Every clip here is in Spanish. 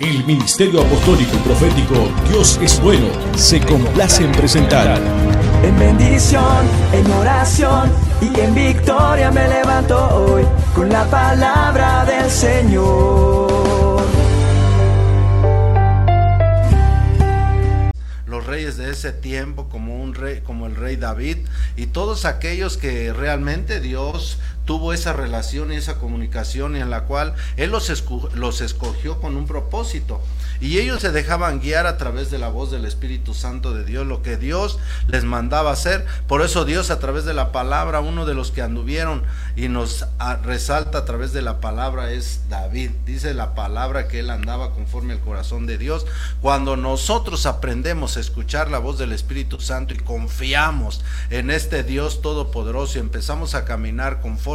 El Ministerio Apostólico y Profético Dios es Bueno se complace en presentar. En bendición, en oración y en victoria me levanto hoy con la palabra del Señor. Los reyes de ese tiempo como un rey como el rey David y todos aquellos que realmente Dios tuvo esa relación y esa comunicación en la cual Él los, los escogió con un propósito. Y ellos se dejaban guiar a través de la voz del Espíritu Santo de Dios, lo que Dios les mandaba hacer. Por eso Dios a través de la palabra, uno de los que anduvieron y nos resalta a través de la palabra es David. Dice la palabra que él andaba conforme al corazón de Dios. Cuando nosotros aprendemos a escuchar la voz del Espíritu Santo y confiamos en este Dios todopoderoso y empezamos a caminar conforme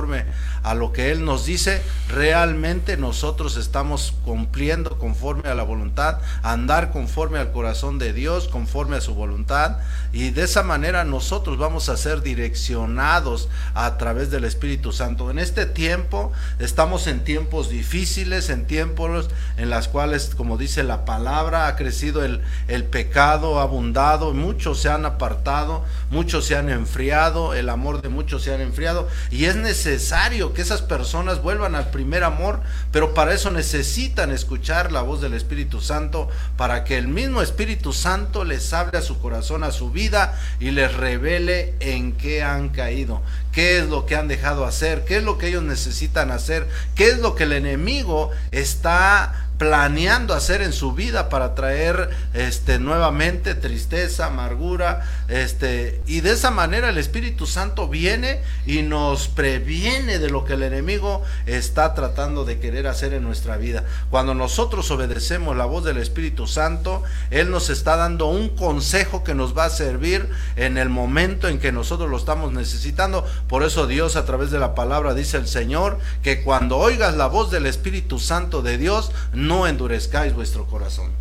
a lo que Él nos dice, realmente nosotros estamos cumpliendo conforme a la voluntad, andar conforme al corazón de Dios, conforme a su voluntad, y de esa manera nosotros vamos a ser direccionados a través del Espíritu Santo. En este tiempo estamos en tiempos difíciles, en tiempos en las cuales, como dice la palabra, ha crecido el, el pecado, ha abundado, muchos se han apartado, muchos se han enfriado, el amor de muchos se han enfriado, y es necesario necesario que esas personas vuelvan al primer amor, pero para eso necesitan escuchar la voz del Espíritu Santo, para que el mismo Espíritu Santo les hable a su corazón, a su vida y les revele en qué han caído, qué es lo que han dejado hacer, qué es lo que ellos necesitan hacer, qué es lo que el enemigo está planeando hacer en su vida para traer este nuevamente tristeza, amargura, este y de esa manera el Espíritu Santo viene y nos previene de lo que el enemigo está tratando de querer hacer en nuestra vida. Cuando nosotros obedecemos la voz del Espíritu Santo, él nos está dando un consejo que nos va a servir en el momento en que nosotros lo estamos necesitando. Por eso Dios a través de la palabra dice el Señor que cuando oigas la voz del Espíritu Santo de Dios, no endurezcáis vuestro corazón.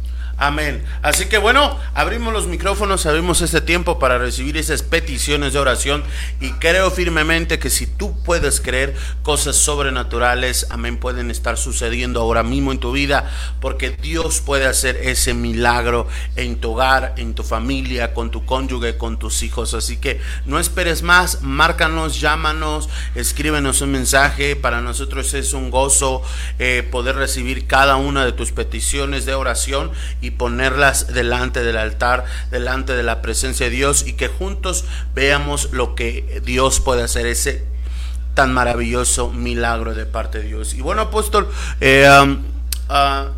Amén. Así que bueno, abrimos los micrófonos, abrimos este tiempo para recibir esas peticiones de oración y creo firmemente que si tú puedes creer cosas sobrenaturales, amén, pueden estar sucediendo ahora mismo en tu vida porque Dios puede hacer ese milagro en tu hogar, en tu familia, con tu cónyuge, con tus hijos. Así que no esperes más, márcanos, llámanos, escríbenos un mensaje. Para nosotros es un gozo eh, poder recibir cada una de tus peticiones de oración y y ponerlas delante del altar, delante de la presencia de Dios y que juntos veamos lo que Dios puede hacer, ese tan maravilloso milagro de parte de Dios. Y bueno, apóstol, eh, um, ah,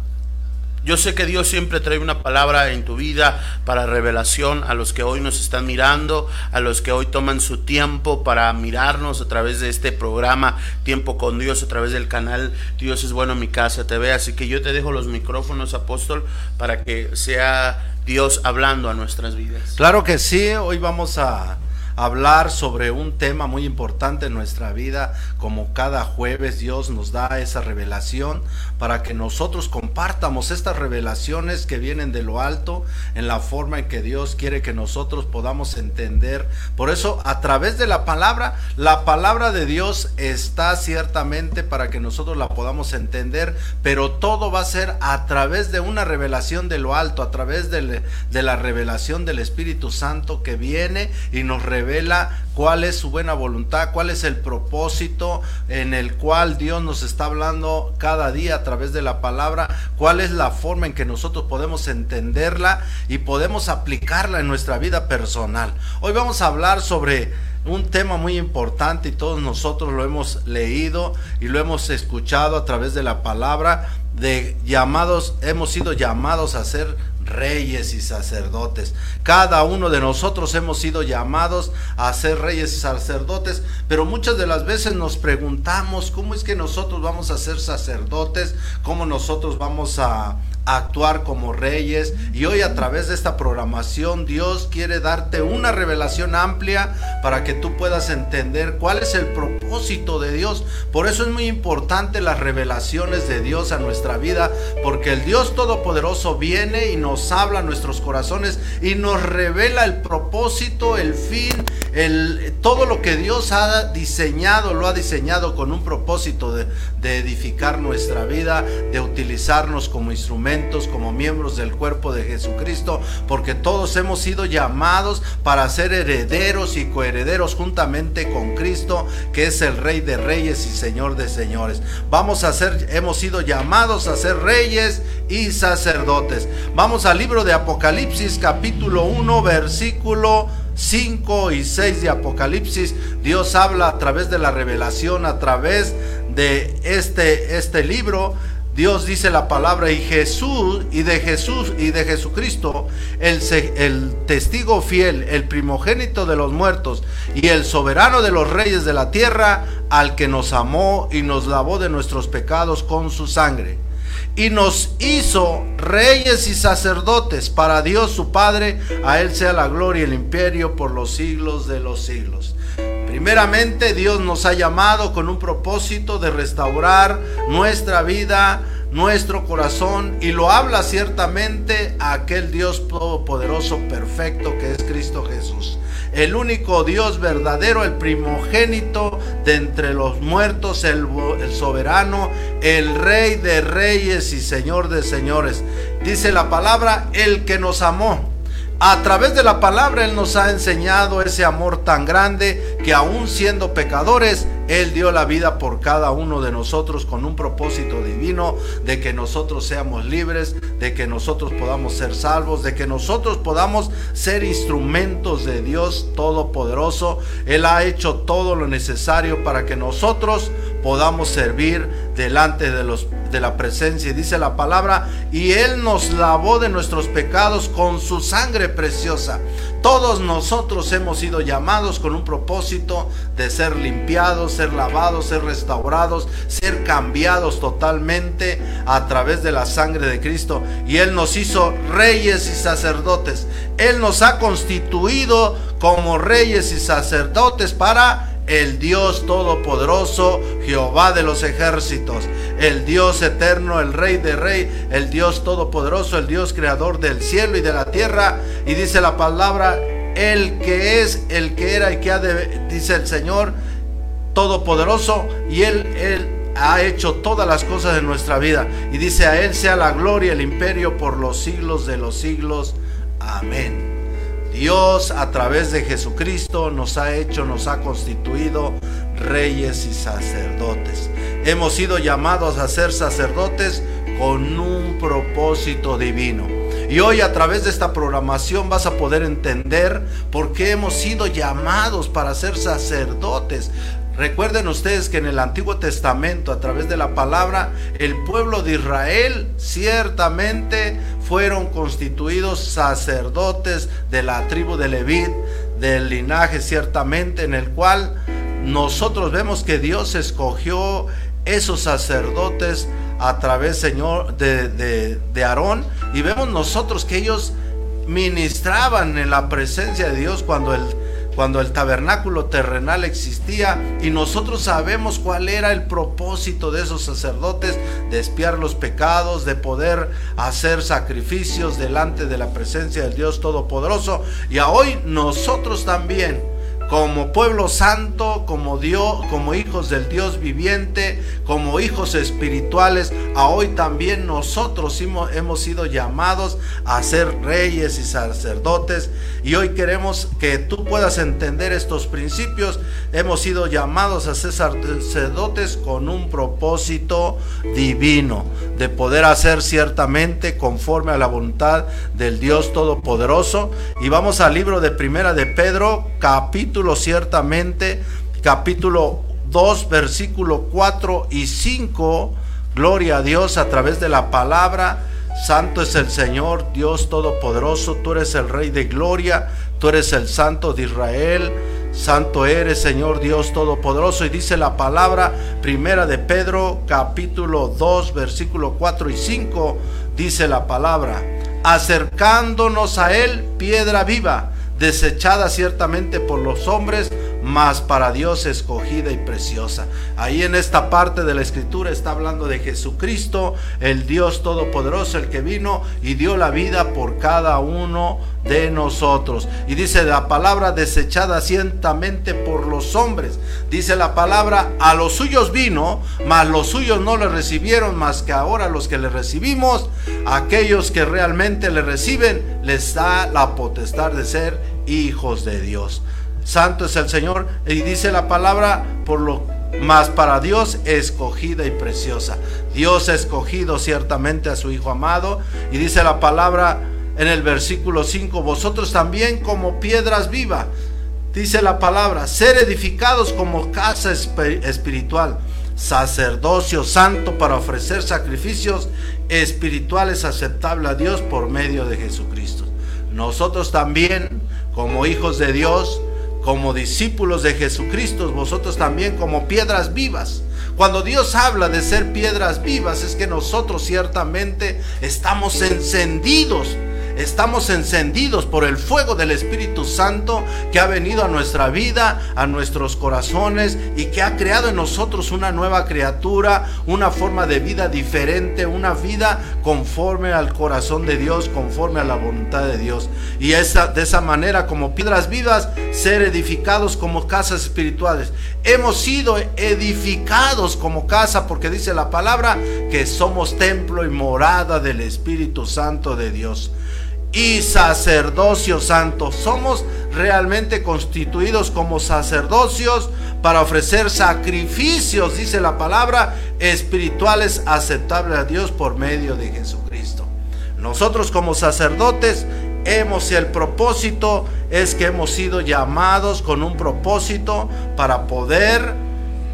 yo sé que Dios siempre trae una palabra en tu vida para revelación a los que hoy nos están mirando, a los que hoy toman su tiempo para mirarnos a través de este programa Tiempo con Dios, a través del canal Dios es bueno en mi casa TV. Así que yo te dejo los micrófonos, apóstol, para que sea Dios hablando a nuestras vidas. Claro que sí, hoy vamos a hablar sobre un tema muy importante en nuestra vida, como cada jueves Dios nos da esa revelación para que nosotros compartamos estas revelaciones que vienen de lo alto en la forma en que Dios quiere que nosotros podamos entender. Por eso, a través de la palabra, la palabra de Dios está ciertamente para que nosotros la podamos entender, pero todo va a ser a través de una revelación de lo alto, a través de, la revelación del Espíritu Santo que viene y nos revela cuál es su buena voluntad, cuál es el propósito en el cual Dios nos está hablando cada día través de la palabra, cuál es la forma en que nosotros podemos entenderla y podemos aplicarla en nuestra vida personal. Hoy vamos a hablar sobre un tema muy importante y todos nosotros lo hemos leído y lo hemos escuchado a través de la palabra de llamados, hemos sido llamados a ser reyes y sacerdotes. Cada uno de nosotros hemos sido llamados a ser reyes y sacerdotes, pero muchas de las veces nos preguntamos cómo es que nosotros vamos a ser sacerdotes, cómo nosotros vamos a actuar como reyes. Y hoy a través de esta programación Dios quiere darte una revelación amplia para que tú puedas entender cuál es el propósito de Dios. Por eso es muy importante las revelaciones de Dios a nuestra vida, porque el Dios Todopoderoso viene y nos habla a nuestros corazones y nos revela el propósito, el fin el, todo lo que Dios ha diseñado, lo ha diseñado con un propósito de, de edificar nuestra vida, de utilizarnos como como miembros del cuerpo de Jesucristo, porque todos hemos sido llamados para ser herederos y coherederos juntamente con Cristo, que es el Rey de Reyes y Señor de Señores. Vamos a ser, hemos sido llamados a ser reyes y sacerdotes. Vamos al libro de Apocalipsis capítulo 1 versículo 5 y 6 de Apocalipsis. Dios habla a través de la revelación, a través de este, este libro. Dios dice la palabra y Jesús y de Jesús y de Jesucristo, el, el, testigo fiel, el primogénito de los muertos y el soberano de los reyes de la tierra, al que nos amó y nos lavó de nuestros pecados con su sangre y nos hizo reyes y sacerdotes para Dios su Padre. A Él sea la gloria y el imperio por los siglos de los siglos. Primeramente Dios nos ha llamado con un propósito de restaurar nuestra vida, nuestro corazón y lo habla ciertamente a aquel Dios todopoderoso perfecto que es Cristo Jesús el único Dios verdadero, el primogénito de entre los muertos, el, soberano, el rey de reyes y señor de señores. Dice la palabra, el que nos amó. A través de la palabra Él nos ha enseñado ese amor tan grande que aún siendo pecadores, Él dio la vida por cada uno de nosotros con un propósito divino de que nosotros seamos libres, de que nosotros podamos ser salvos, de que nosotros podamos ser instrumentos de Dios Todopoderoso. Él ha hecho todo lo necesario para que nosotros podamos servir delante de, los, de la presencia. Y dice la palabra, y Él nos lavó de nuestros pecados con su sangre preciosa. Todos nosotros hemos sido llamados con un propósito de ser limpiados, ser lavados, ser restaurados, ser cambiados totalmente a través de la sangre de Cristo. Y Él nos hizo reyes y sacerdotes. Él nos ha constituido como reyes y sacerdotes para el Dios todopoderoso, Jehová de los ejércitos, el Dios eterno, el Rey de Rey, el Dios todopoderoso, el Dios creador del cielo y de la tierra. Y dice la palabra, el que es, el que era y que ha de, dice el Señor todopoderoso, y él, él ha hecho todas las cosas de nuestra vida. Y dice, a Él sea la gloria, el imperio por los siglos de los siglos. Amén. Dios a través de Jesucristo nos ha hecho, nos ha constituido reyes y sacerdotes. Hemos sido llamados a ser sacerdotes con un propósito divino. Y hoy a través de esta programación vas a poder entender por qué hemos sido llamados para ser sacerdotes. Recuerden ustedes que en el Antiguo Testamento, a través de la palabra, el pueblo de Israel ciertamente fueron constituidos sacerdotes de la tribu de Levit, del linaje ciertamente, en el cual nosotros vemos que Dios escogió esos sacerdotes a través, Señor, de, de, de Aarón, y vemos nosotros que ellos ministraban en la presencia de Dios cuando el cuando el tabernáculo terrenal existía y nosotros sabemos cuál era el propósito de esos sacerdotes, de espiar los pecados, de poder hacer sacrificios delante de la presencia del Dios Todopoderoso. Y a hoy nosotros también como pueblo santo, como Dios, como hijos del Dios viviente, como hijos espirituales, a hoy también nosotros hemos, sido llamados a ser reyes y sacerdotes y hoy queremos que tú puedas entender estos principios. Hemos sido llamados a ser sacerdotes con un propósito divino, de poder hacer ciertamente conforme a la voluntad del Dios Todopoderoso. Y vamos al libro de Primera de Pedro, ciertamente, capítulo 2, versículo 4 y 5. Gloria a Dios a través de la palabra. Santo es el Señor, Dios Todopoderoso. Tú eres el Rey de Gloria. Tú eres el Santo de Israel. Santo eres, Señor Dios Todopoderoso. Y dice la palabra primera de Pedro, capítulo 2, versículo 4 y 5. Dice la palabra, acercándonos a Él, piedra viva desechada ciertamente por los hombres, mas para Dios escogida y preciosa. Ahí en esta parte de la escritura está hablando de Jesucristo, el Dios todopoderoso, el que vino y dio la vida por cada uno de nosotros. Y dice la palabra desechada ciertamente por los hombres. Dice la palabra, a los suyos vino, mas los suyos no le recibieron, más que ahora los que le recibimos, aquellos que realmente le reciben, les da la potestad de ser hijos de Dios. Santo es el Señor. Y dice la palabra, por lo más para Dios escogida y preciosa. Dios ha escogido ciertamente a su Hijo amado. Y dice la palabra en el versículo 5, vosotros también como piedras vivas. Dice la palabra, ser edificados como casa espiritual, sacerdocio santo para ofrecer sacrificios espirituales aceptables a Dios por medio de Jesucristo. Nosotros también, como hijos de Dios, como discípulos de Jesucristo, vosotros también como piedras vivas. Cuando Dios habla de ser piedras vivas, es que nosotros ciertamente estamos encendidos estamos encendidos por el fuego del Espíritu Santo que ha venido a nuestra vida, a nuestros corazones y que ha creado en nosotros una nueva criatura, una forma de vida diferente, una vida conforme al corazón de Dios, conforme a la voluntad de Dios. Y de esa manera, como piedras vivas, ser edificados como casas espirituales. Hemos sido edificados como casa porque dice la palabra que somos templo y morada del Espíritu Santo de Dios y sacerdocio santo. Somos realmente constituidos como sacerdocios para ofrecer sacrificios, dice la palabra, espirituales aceptables a Dios por medio de Jesucristo. Nosotros como sacerdotes hemos el propósito es que hemos sido llamados con un propósito para poder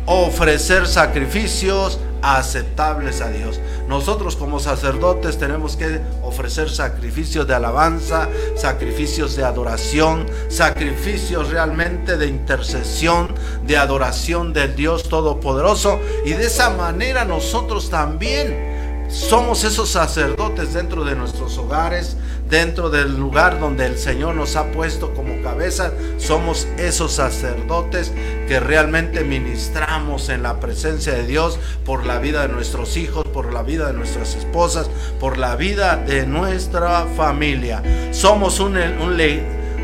ofrecer sacrificios aceptables a Dios. Nosotros como sacerdotes tenemos que ofrecer sacrificios de alabanza, sacrificios de adoración, sacrificios realmente de intercesión, de adoración del Dios Todopoderoso. Y de esa manera nosotros también somos esos sacerdotes dentro de nuestros hogares, dentro del lugar donde el Señor nos ha puesto como cabeza. Somos esos sacerdotes que realmente ministramos en la presencia de Dios por la vida de nuestros hijos, por la vida de nuestras esposas, por la vida de nuestra familia. Somos un, un,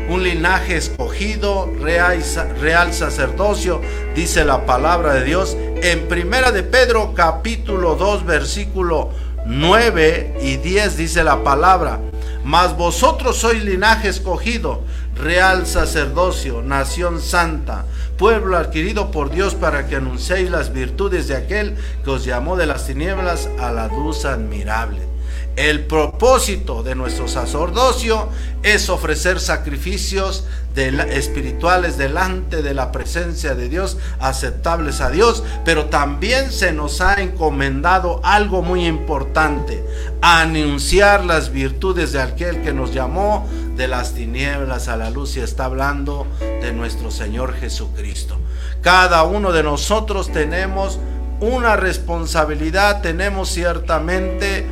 linaje escogido, real, real sacerdocio, dice la palabra de Dios en Primera de Pedro capítulo 2 versículo 9 y 10 dice la palabra, mas vosotros sois linaje escogido, real sacerdocio, nación santa, pueblo adquirido por Dios para que anunciéis las virtudes de aquel que os llamó de las tinieblas a la luz admirable. El propósito de nuestro sacerdocio es ofrecer sacrificios espirituales delante de la presencia de Dios, aceptables a Dios, pero también se nos ha encomendado algo muy importante, anunciar las virtudes de aquel que nos llamó de las tinieblas a la luz y está hablando de nuestro Señor Jesucristo. Cada uno de nosotros tenemos una responsabilidad, tenemos ciertamente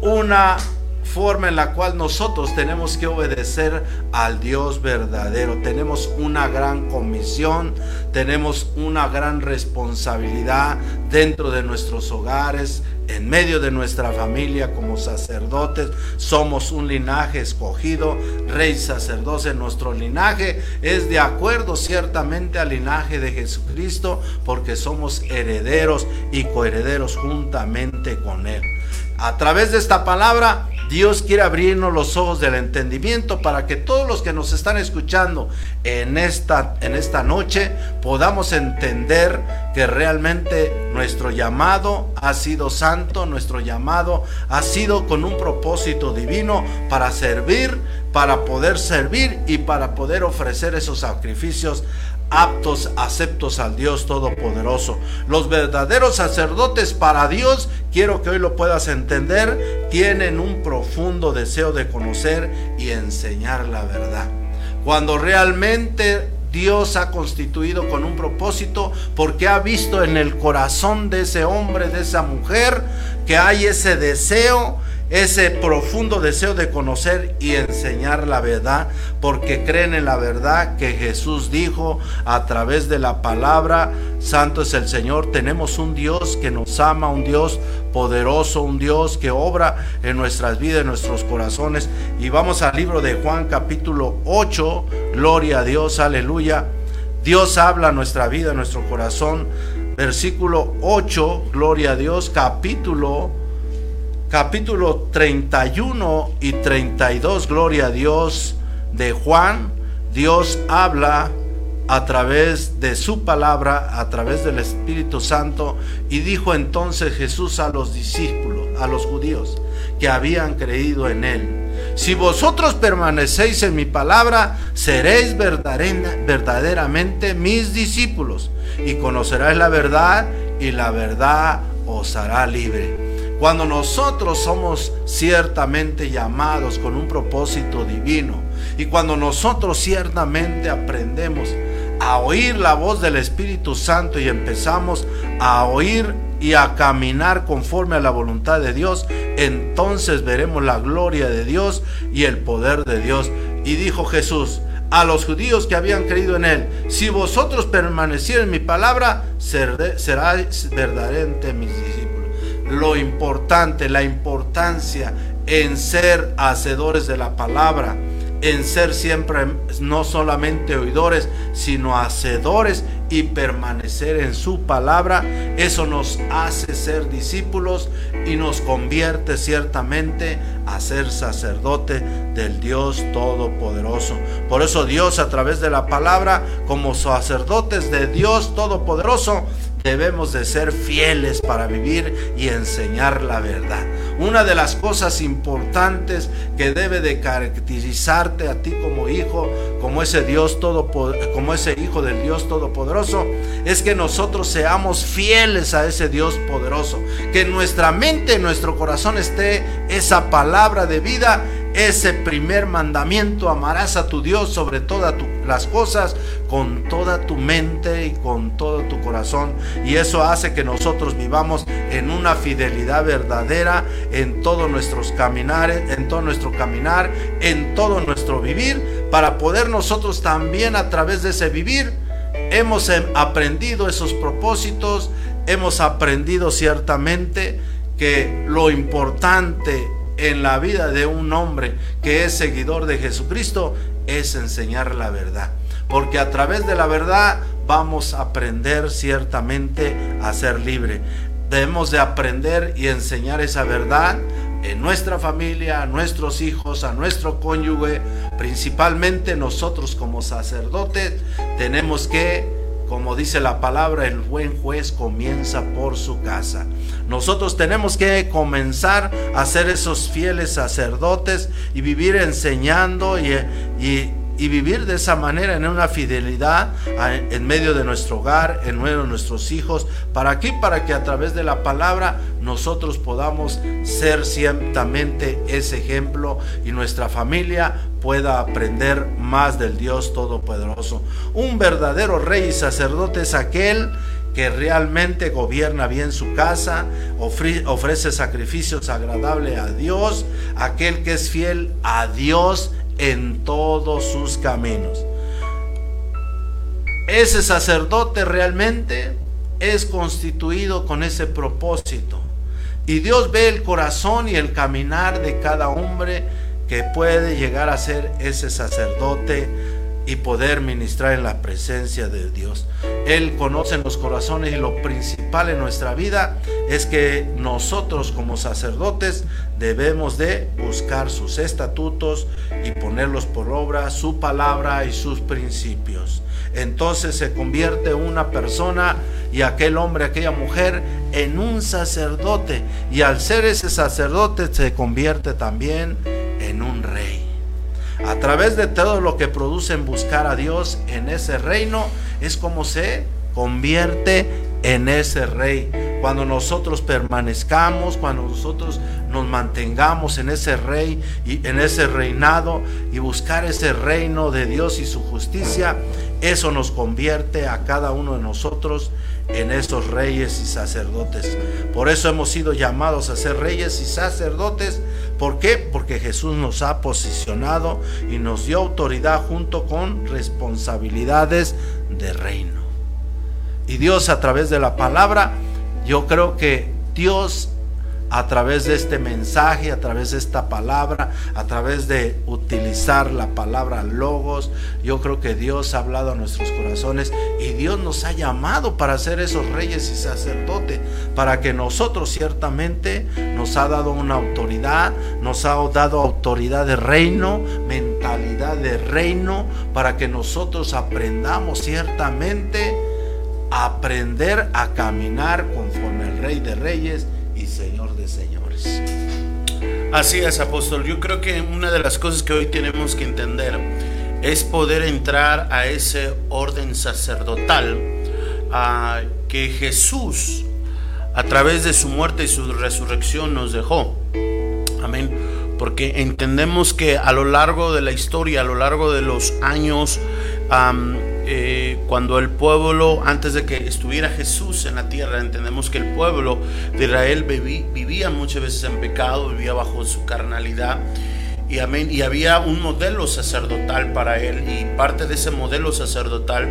una forma en la cual nosotros tenemos que obedecer al Dios verdadero. Tenemos una gran comisión, tenemos una gran responsabilidad dentro de nuestros hogares, en medio de nuestra familia como sacerdotes. Somos un linaje escogido, rey sacerdote. Nuestro linaje es de acuerdo ciertamente al linaje de Jesucristo porque somos herederos y coherederos juntamente con Él. A través de esta palabra, Dios quiere abrirnos los ojos del entendimiento para que todos los que nos están escuchando en esta, en esta noche podamos entender que realmente nuestro llamado ha sido santo, nuestro llamado ha sido con un propósito divino para servir, para poder servir y para poder ofrecer esos sacrificios aptos, aceptos al Dios Todopoderoso. Los verdaderos sacerdotes para Dios, quiero que hoy lo puedas entender, tienen un profundo deseo de conocer y enseñar la verdad. Cuando realmente Dios ha constituido con un propósito porque ha visto en el corazón de ese hombre, de esa mujer, que hay ese deseo ese profundo deseo de conocer y enseñar la verdad, porque creen en la verdad que Jesús dijo a través de la palabra, Santo es el Señor, tenemos un Dios que nos ama, un Dios poderoso, un Dios que obra en nuestras vidas, en nuestros corazones. Y vamos al libro de Juan capítulo 8, gloria a Dios, aleluya. Dios habla nuestra vida, nuestro corazón. Versículo 8, gloria a Dios, capítulo capítulo 31 y 32, gloria a Dios, de Juan, Dios habla a través de su palabra, a través del Espíritu Santo, y dijo entonces Jesús a los discípulos, a los judíos, que habían creído en él, si vosotros permanecéis en mi palabra, seréis verdaderamente mis discípulos, y conoceráis la verdad, y la verdad os hará libre. Cuando nosotros somos ciertamente llamados con un propósito divino y cuando nosotros ciertamente aprendemos a oír la voz del Espíritu Santo y empezamos a oír y a caminar conforme a la voluntad de Dios, entonces veremos la gloria de Dios y el poder de Dios. Y dijo Jesús a los judíos que habían creído en él, si vosotros permaneciereis en mi palabra, seráis verdaderamente mis discípulos lo importante, la importancia en ser hacedores de la palabra, en ser siempre no solamente oidores, sino hacedores y permanecer en su palabra. Eso nos hace ser discípulos y nos convierte ciertamente a ser sacerdote del Dios Todopoderoso. Por eso Dios a través de la palabra, como sacerdotes de Dios Todopoderoso, debemos de ser fieles para vivir y enseñar la verdad. Una de las cosas importantes que debe de caracterizarte a ti como hijo, como ese Dios todo como ese hijo del Dios todopoderoso, es que nosotros seamos fieles a ese Dios poderoso, que en nuestra mente, en nuestro corazón esté esa palabra de vida ese primer mandamiento, amarás a tu Dios sobre todas las cosas, con toda tu mente y con todo tu corazón. Y eso hace que nosotros vivamos en una fidelidad verdadera en todos nuestros caminares, en todo nuestro caminar, en todo nuestro vivir, para poder nosotros también a través de ese vivir, hemos em, aprendido esos propósitos, hemos aprendido ciertamente que lo importante en la vida de un hombre que es seguidor de Jesucristo es enseñar la verdad. Porque a través de la verdad vamos a aprender ciertamente a ser libre. Debemos de aprender y enseñar esa verdad en nuestra familia, a nuestros hijos, a nuestro cónyuge, principalmente nosotros como sacerdotes, tenemos que como dice la palabra, el buen juez comienza por su casa. Nosotros tenemos que comenzar a ser esos fieles sacerdotes y vivir enseñando y, y y vivir de esa manera en una fidelidad en medio de nuestro hogar, en medio de nuestros hijos, para aquí, para que a través de la palabra nosotros podamos ser ciertamente ese ejemplo y nuestra familia pueda aprender más del Dios Todopoderoso. Un verdadero rey y sacerdote es aquel que realmente gobierna bien su casa, ofrece sacrificios agradables a Dios, aquel que es fiel a Dios en todos sus caminos. Ese sacerdote realmente es constituido con ese propósito. Y Dios ve el corazón y el caminar de cada hombre que puede llegar a ser ese sacerdote y poder ministrar en la presencia de Dios. Él conoce los corazones y lo principal en nuestra vida es que nosotros como sacerdotes debemos de buscar sus estatutos y ponerlos por obra, su palabra y sus principios. Entonces se convierte una persona y aquel hombre, aquella mujer en un sacerdote y al ser ese sacerdote se convierte también. A través de todo lo que produce en buscar a Dios en ese reino, es como se convierte en ese rey. Cuando nosotros permanezcamos, cuando nosotros nos mantengamos en ese rey y en ese reinado y buscar ese reino de Dios y su justicia, eso nos convierte a cada uno de nosotros en esos reyes y sacerdotes. Por eso hemos sido llamados a ser reyes y sacerdotes ¿Por qué? Porque Jesús nos ha posicionado y nos dio autoridad junto con responsabilidades de reino. Y Dios a través de la palabra, yo creo que Dios a través de este mensaje, a través de esta palabra, a través de utilizar la palabra logos. Yo creo que Dios ha hablado a nuestros corazones y Dios nos ha llamado para ser esos reyes y sacerdotes, para que nosotros ciertamente nos ha dado una autoridad, nos ha dado autoridad de reino, mentalidad de reino, para que nosotros aprendamos ciertamente a aprender a caminar conforme el Rey de Reyes y Señor señores. Así es, apóstol. Yo creo que una de las cosas que hoy tenemos que entender es poder entrar a ese orden sacerdotal a que Jesús, a través de su muerte y su resurrección, nos dejó. Amén. Porque entendemos que a lo largo de la historia, a lo largo de los años, eh, cuando el pueblo, antes de que estuviera Jesús en la tierra, entendemos que el pueblo de Israel vivía muchas veces en pecado, vivía bajo su carnalidad. Y, amén, y había un modelo sacerdotal para él y parte de ese modelo sacerdotal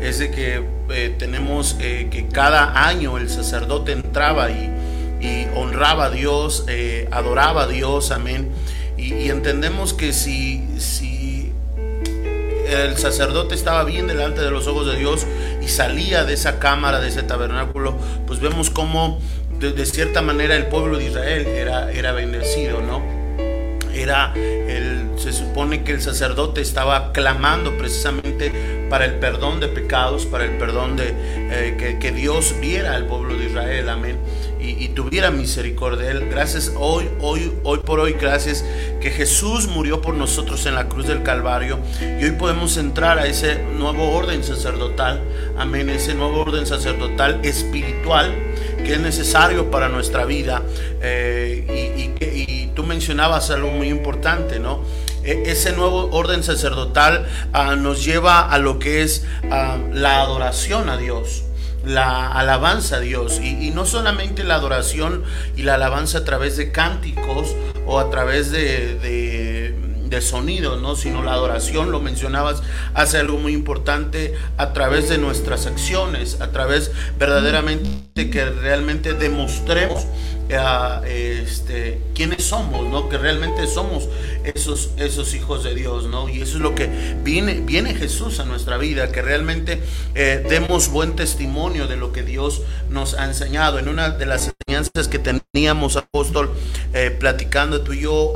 es de que eh, tenemos eh, que cada año el sacerdote entraba y, honraba a Dios, adoraba a Dios, amén. Y, y entendemos que si, si el sacerdote estaba bien delante de los ojos de Dios y salía de esa cámara, de ese tabernáculo, pues vemos cómo de, cierta manera el pueblo de Israel era, era bendecido, ¿no? Era el, se supone que el sacerdote estaba clamando precisamente para el perdón de pecados, para el perdón de eh, que, que Dios viera al pueblo de Israel, amén y, tuviera misericordia de él. Gracias hoy, hoy, hoy por hoy, gracias que Jesús murió por nosotros en la cruz del Calvario y hoy podemos entrar a ese nuevo orden sacerdotal, amén, ese nuevo orden sacerdotal espiritual que es necesario para nuestra vida. Eh, y, tú mencionabas algo muy importante, ¿no? E, ese nuevo orden sacerdotal ah, nos lleva a lo que es ah, la adoración a Dios la alabanza a Dios y, no solamente la adoración y la alabanza a través de cánticos o a través de, de, de sonido, ¿no? sino la adoración, lo mencionabas, hace algo muy importante a través de nuestras acciones, a través verdaderamente que realmente demostremos este, quiénes somos, ¿no? Que realmente somos esos, esos hijos de Dios, ¿no? Y eso es lo que viene, viene Jesús a nuestra vida, que realmente eh, demos buen testimonio de lo que Dios nos ha enseñado. En una de las enseñanzas que teníamos, apóstol, eh, platicando tú y yo,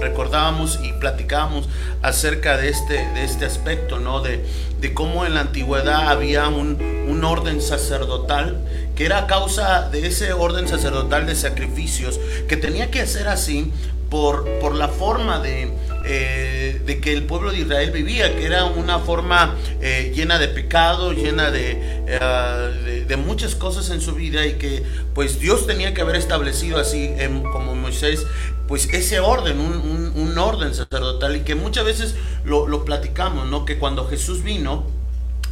recordábamos y platicábamos acerca de este, de este aspecto, ¿no? De, de cómo en la antigüedad había un, un orden sacerdotal que era a causa de ese orden sacerdotal de sacrificios, que tenía que ser así por, por la forma de, eh, de que el pueblo de Israel vivía, que era una forma eh, llena de pecado, llena eh, de, muchas cosas en su vida y que pues Dios tenía que haber establecido así como Moisés, pues ese orden, un, orden sacerdotal y que muchas veces lo, platicamos, ¿no? Que cuando Jesús vino,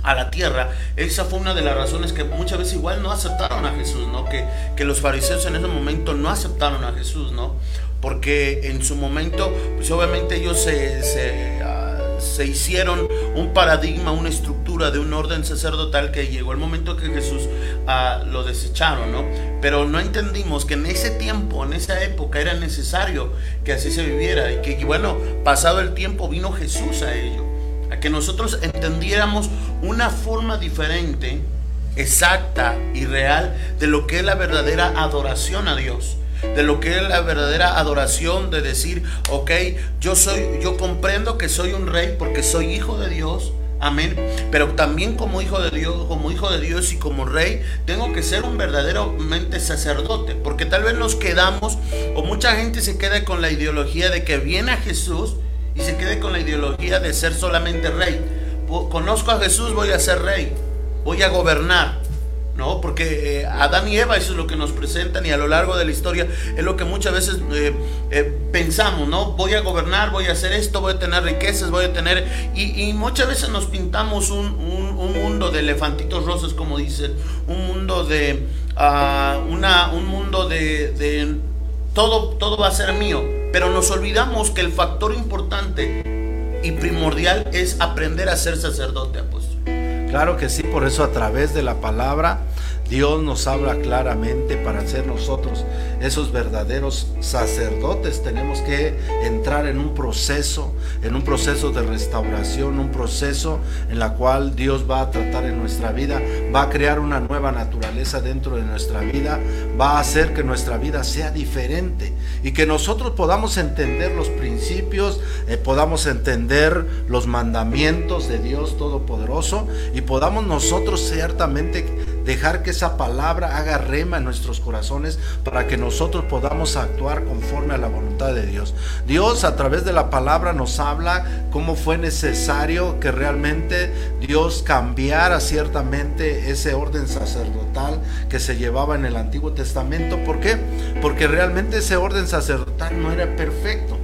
a la tierra. Esa fue una de las razones que muchas veces igual no aceptaron a Jesús, ¿no? Que, que los fariseos en ese momento no aceptaron a Jesús, ¿no? Porque en su momento, pues obviamente ellos se, se, ah, se hicieron un paradigma, una estructura de un orden sacerdotal que llegó el momento que Jesús uh, lo desecharon, ¿no? Pero no entendimos que en ese tiempo, en esa época, era necesario que así se viviera y que, bueno, pasado el tiempo vino Jesús a ello a que nosotros entendiéramos una forma diferente, exacta y real de lo que es la verdadera adoración a Dios de lo que es la verdadera adoración de decir, ok, yo soy, yo comprendo que soy un rey porque soy hijo de Dios, amén, pero también como hijo de Dios, como hijo de Dios y como rey, tengo que ser un verdaderamente sacerdote, porque tal vez nos quedamos o mucha gente se queda con la ideología de que viene a Jesús y se quede con la ideología de ser solamente rey. Conozco a Jesús, voy a ser rey, voy a gobernar. ¿No? Porque eh, Adán y Eva, eso es lo que nos presentan y a lo largo de la historia es lo que muchas veces eh, eh, pensamos, ¿no? Voy a gobernar, voy a hacer esto, voy a tener riquezas, voy a tener... Y, muchas veces nos pintamos un, mundo de elefantitos rosas, como dicen, un mundo de... Ah, una, un mundo de todo, todo va a ser mío. Pero nos olvidamos que el factor importante y primordial es aprender a ser sacerdote, apóstol. Claro que sí, por eso a través de la palabra Dios nos habla claramente para ser nosotros esos verdaderos sacerdotes. Tenemos que entrar en un proceso, en un proceso de restauración, un proceso en la cual Dios va a tratar en nuestra vida, va a crear una nueva naturaleza dentro de nuestra vida, va a hacer que nuestra vida sea diferente y que nosotros podamos entender los principios, eh, podamos entender los mandamientos de Dios Todopoderoso y podamos nosotros ciertamente dejar que esa palabra haga rema en nuestros corazones para que nosotros podamos actuar conforme a la voluntad de Dios. Dios a través de la palabra nos habla cómo fue necesario que realmente Dios cambiara ciertamente ese orden sacerdotal que se llevaba en el Antiguo Testamento. ¿Por qué? Porque realmente ese orden sacerdotal no era perfecto.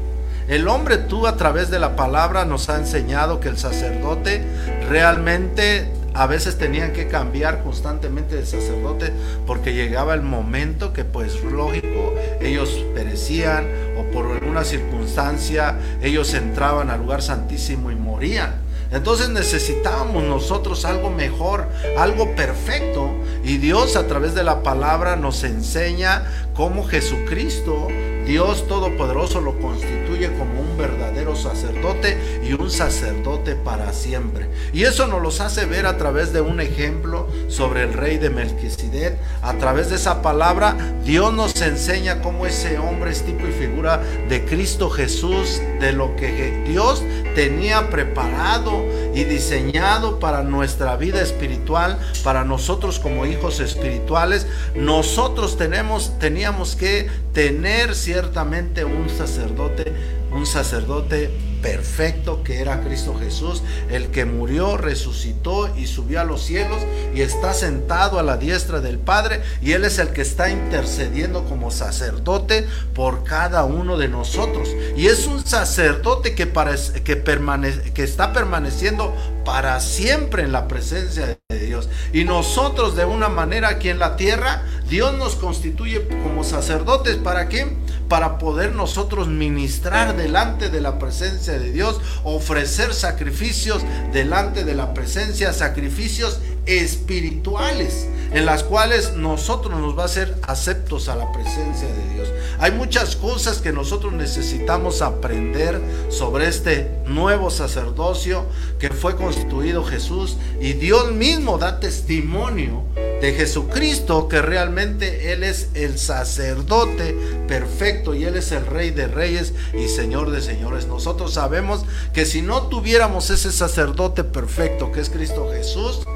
El hombre tú a través de la palabra nos ha enseñado que el sacerdote realmente a veces tenían que cambiar constantemente de sacerdote porque llegaba el momento que pues lógico ellos perecían o por alguna circunstancia ellos entraban al lugar santísimo y morían. Entonces necesitábamos nosotros algo mejor, algo perfecto. Y Dios a través de la palabra nos enseña cómo Jesucristo Dios Todopoderoso lo constituye como un verdadero sacerdote y un sacerdote para siempre. Y eso nos los hace ver a través de un ejemplo sobre el rey de Melquisedec. A través de esa palabra, Dios nos enseña cómo ese hombre es tipo y figura de Cristo Jesús, de lo que Dios tenía preparado y diseñado para nuestra vida espiritual, para nosotros como hijos espirituales. Nosotros tenemos, teníamos que tener ciertamente un sacerdote, un sacerdote perfecto que era Cristo Jesús, el que murió, resucitó y subió a los cielos y está sentado a la diestra del Padre y Él es el que está intercediendo como sacerdote por cada uno de nosotros. Y es un sacerdote que, parece, que, permanece, que está permaneciendo para siempre en la presencia de Dios. Y nosotros de una manera aquí en la tierra, Dios nos constituye como sacerdotes. ¿Para qué? Para poder nosotros ministrar delante de la presencia de Dios, ofrecer sacrificios delante de la presencia, sacrificios espirituales en las cuales nosotros nos va a ser aceptos a la presencia de Dios. Hay muchas cosas que nosotros necesitamos aprender sobre este nuevo sacerdocio que fue constituido Jesús y Dios mismo da testimonio de Jesucristo que realmente Él es el sacerdote perfecto y Él es el rey de reyes y señor de señores. Nosotros sabemos que si no tuviéramos ese sacerdote perfecto que es Cristo Jesús,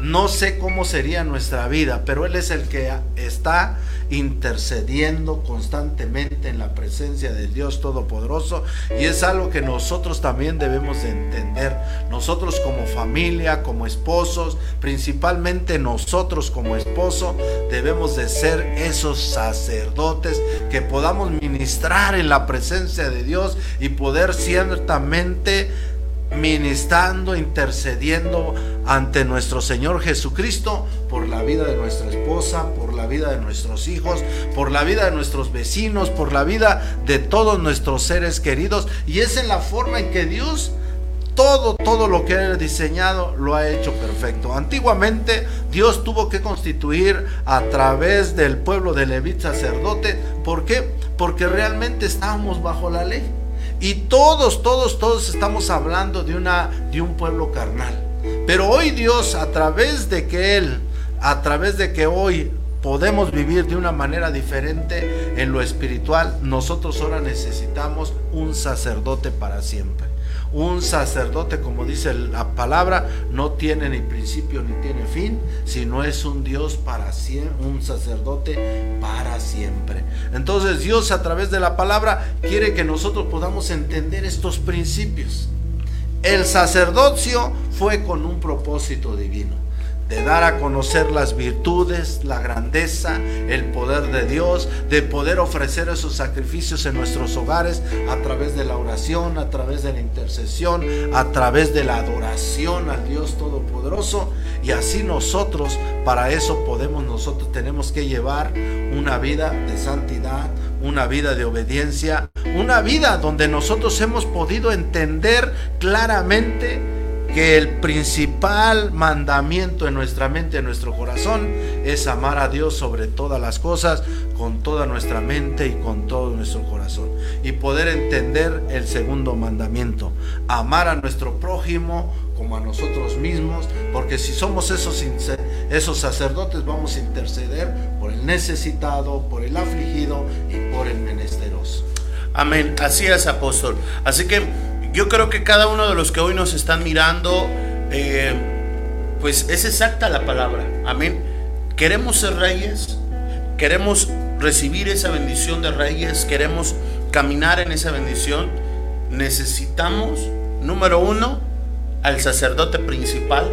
no sé cómo sería nuestra vida, pero Él es el que está intercediendo constantemente en la presencia del Dios Todopoderoso y es algo que nosotros también debemos de entender. Nosotros como familia, como esposos, principalmente nosotros como esposo, debemos de ser esos sacerdotes que podamos ministrar en la presencia de Dios y poder ciertamente ministrando, intercediendo ante nuestro Señor Jesucristo por la vida de nuestra esposa, por la vida de nuestros hijos, por la vida de nuestros vecinos, por la vida de todos nuestros seres queridos. Y es en la forma en que Dios todo, todo lo que ha diseñado lo ha hecho perfecto. Antiguamente Dios tuvo que constituir a través del pueblo de Levit sacerdote. ¿Por qué? Porque realmente estábamos bajo la ley. Y todos, todos, todos estamos hablando de, una, de un pueblo carnal. Pero hoy Dios, a través de que Él, a través de que hoy podemos vivir de una manera diferente en lo espiritual, nosotros ahora necesitamos un sacerdote para siempre. Un sacerdote, como dice la palabra, no tiene ni principio ni tiene fin, sino es un Dios para siempre, un sacerdote para siempre. Entonces Dios a través de la palabra quiere que nosotros podamos entender estos principios. El sacerdocio fue con un propósito divino de dar a conocer las virtudes, la grandeza, el poder de Dios, de poder ofrecer esos sacrificios en nuestros hogares a través de la oración, a través de la intercesión, a través de la adoración al Dios Todopoderoso. Y así nosotros, para eso podemos, nosotros tenemos que llevar una vida de santidad, una vida de obediencia, una vida donde nosotros hemos podido entender claramente que el principal mandamiento en nuestra mente, en nuestro corazón, es amar a Dios sobre todas las cosas, con toda nuestra mente y con todo nuestro corazón. Y poder entender el segundo mandamiento, amar a nuestro prójimo como a nosotros mismos, porque si somos esos, esos sacerdotes vamos a interceder por el necesitado, por el afligido y por el menesteroso. Amén, así es apóstol. Así que yo creo que cada uno de los que hoy nos están mirando, eh, pues es exacta la palabra. Amén. Queremos ser reyes, queremos recibir esa bendición de reyes, queremos caminar en esa bendición. Necesitamos, número uno, al sacerdote principal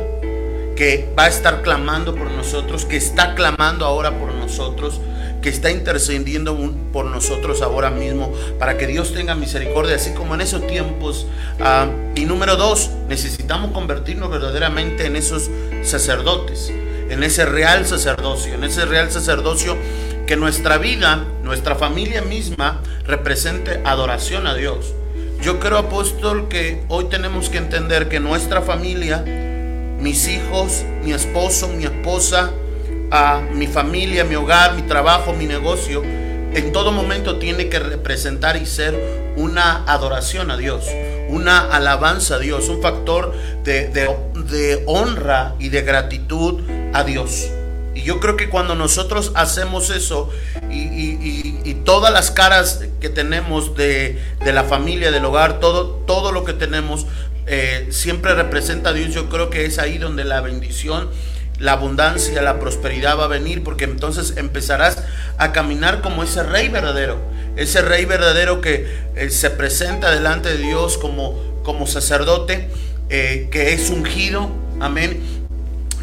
que va a estar clamando por nosotros, que está clamando ahora por nosotros que está intercediendo por nosotros ahora mismo, para que Dios tenga misericordia, así como en esos tiempos. Ah, y número dos, necesitamos convertirnos verdaderamente en esos sacerdotes, en ese real sacerdocio, en ese real sacerdocio que nuestra vida, nuestra familia misma, represente adoración a Dios. Yo creo, apóstol, que hoy tenemos que entender que nuestra familia, mis hijos, mi esposo, mi esposa, a mi familia, mi hogar, mi trabajo, mi negocio, en todo momento tiene que representar y ser una adoración a Dios, una alabanza a Dios, un factor de, honra y de gratitud a Dios. Y yo creo que cuando nosotros hacemos eso y, todas las caras que tenemos de, la familia, del hogar, todo, todo lo que tenemos, eh, siempre representa a Dios, yo creo que es ahí donde la bendición la abundancia, la prosperidad va a venir, porque entonces empezarás a caminar como ese rey verdadero, ese rey verdadero que eh, se presenta delante de Dios como, como sacerdote, eh, que es ungido, amén,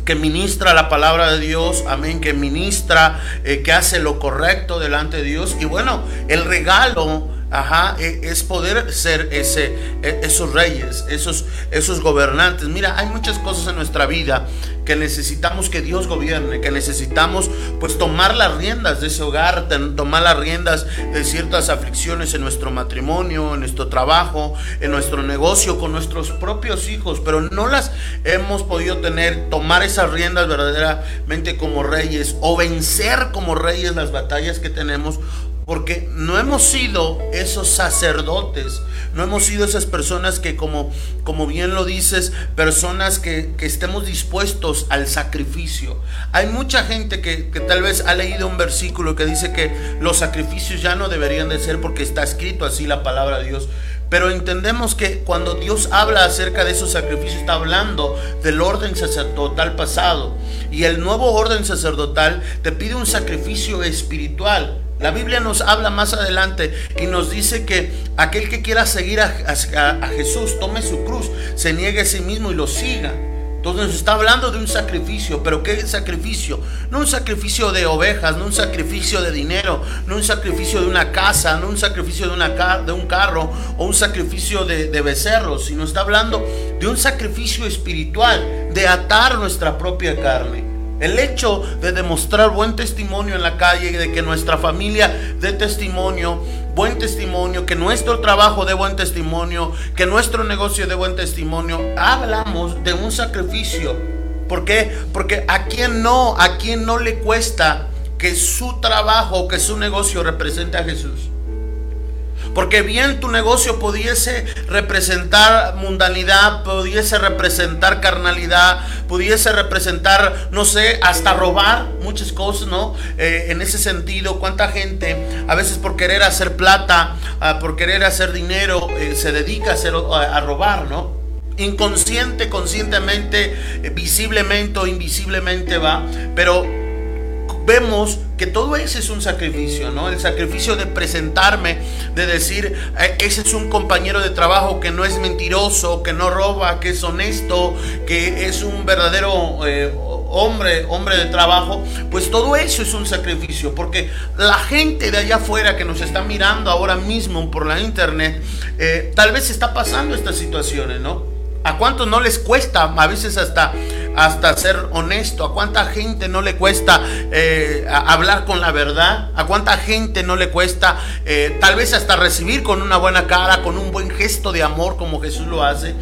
que ministra la palabra de Dios, amén, que ministra, eh, que hace lo correcto delante de Dios. Y bueno, el regalo Ajá, e, es poder ser ese, e, esos reyes, esos, esos gobernantes. Mira, hay muchas cosas en nuestra vida que necesitamos que Dios gobierne, que necesitamos pues tomar las riendas de ese hogar, tomar las riendas de ciertas aflicciones en nuestro matrimonio, en nuestro trabajo, en nuestro negocio, con nuestros propios hijos, pero no las hemos podido tener, tomar esas riendas verdaderamente como reyes o vencer como reyes las batallas que tenemos porque no hemos sido esos sacerdotes, no hemos sido esas personas que, como, como bien lo dices, personas que, estemos dispuestos al sacrificio. Hay mucha gente que, que, tal vez ha leído un versículo que dice que los sacrificios ya no deberían de ser porque está escrito así la palabra de Dios. Pero entendemos que cuando Dios habla acerca de esos sacrificios, está hablando del orden sacerdotal pasado. Y el nuevo orden sacerdotal te pide un sacrificio espiritual. La Biblia nos habla más adelante y nos dice que aquel que quiera seguir a, Jesús tome su cruz, se niegue a sí mismo y lo siga. Entonces nos está hablando de un sacrificio, pero ¿qué sacrificio? No un sacrificio de ovejas, no un sacrificio de dinero, no un sacrificio de una casa, no un sacrificio de, una de un carro o un sacrificio de, de becerros, sino está hablando de un sacrificio espiritual, de atar nuestra propia carne. El hecho de demostrar buen testimonio en la calle, de que nuestra familia dé testimonio, buen testimonio, que nuestro trabajo dé buen testimonio, que nuestro negocio dé buen testimonio, hablamos de un sacrificio. ¿Por qué? Porque a quien no, a quien no le cuesta que su trabajo, que su negocio represente a Jesús. Porque bien tu negocio pudiese representar mundanidad, pudiese representar carnalidad, pudiese representar, no sé, hasta robar muchas cosas, ¿no? Eh, en ese sentido, cuánta gente a veces por querer hacer plata, ah, por querer hacer dinero, eh, se dedica a, hacer, a, robar, ¿no? Inconsciente, conscientemente, eh, visiblemente o invisiblemente va, pero vemos que todo ese es un sacrificio, ¿no? El sacrificio de presentarme, de decir, eh, ese es un compañero de trabajo que no es mentiroso, que no roba, que es honesto, que es un verdadero eh, hombre, hombre de trabajo, pues todo eso es un sacrificio, porque la gente de allá afuera que nos está mirando ahora mismo por la internet, eh, tal vez está pasando estas situaciones, ¿no? ¿A cuántos no les cuesta a veces hasta hasta ser honesto? ¿A cuánta gente no le cuesta eh, hablar con la verdad? ¿A cuánta gente no le cuesta eh, tal vez hasta recibir con una buena cara, con un buen gesto de amor como Jesús lo hace?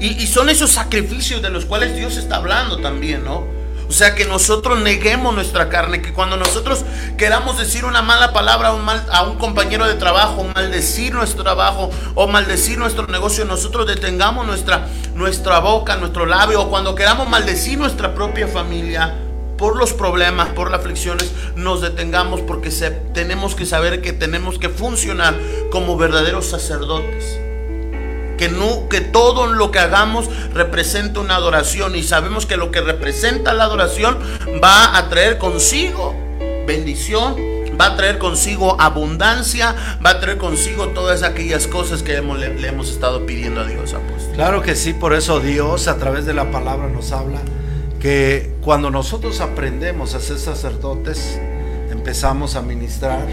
Y, y son esos sacrificios de los cuales Dios está hablando también, ¿no? O sea, que nosotros neguemos nuestra carne, que cuando nosotros queramos decir una mala palabra a un, compañero de trabajo, maldecir nuestro trabajo o maldecir nuestro negocio, nosotros detengamos nuestra, nuestra boca, nuestro labio, o cuando queramos maldecir nuestra propia familia por los problemas, por las aflicciones, nos detengamos porque se, tenemos que saber que tenemos que funcionar como verdaderos sacerdotes que, todo lo que hagamos representa una adoración y sabemos que lo que representa la adoración va a traer consigo bendición, va a traer consigo abundancia, va a traer consigo todas aquellas cosas que hemos, le, hemos estado pidiendo a Dios, apóstol. Claro que sí, por eso Dios a través de la palabra nos habla que cuando nosotros aprendemos a ser sacerdotes, empezamos a ministrar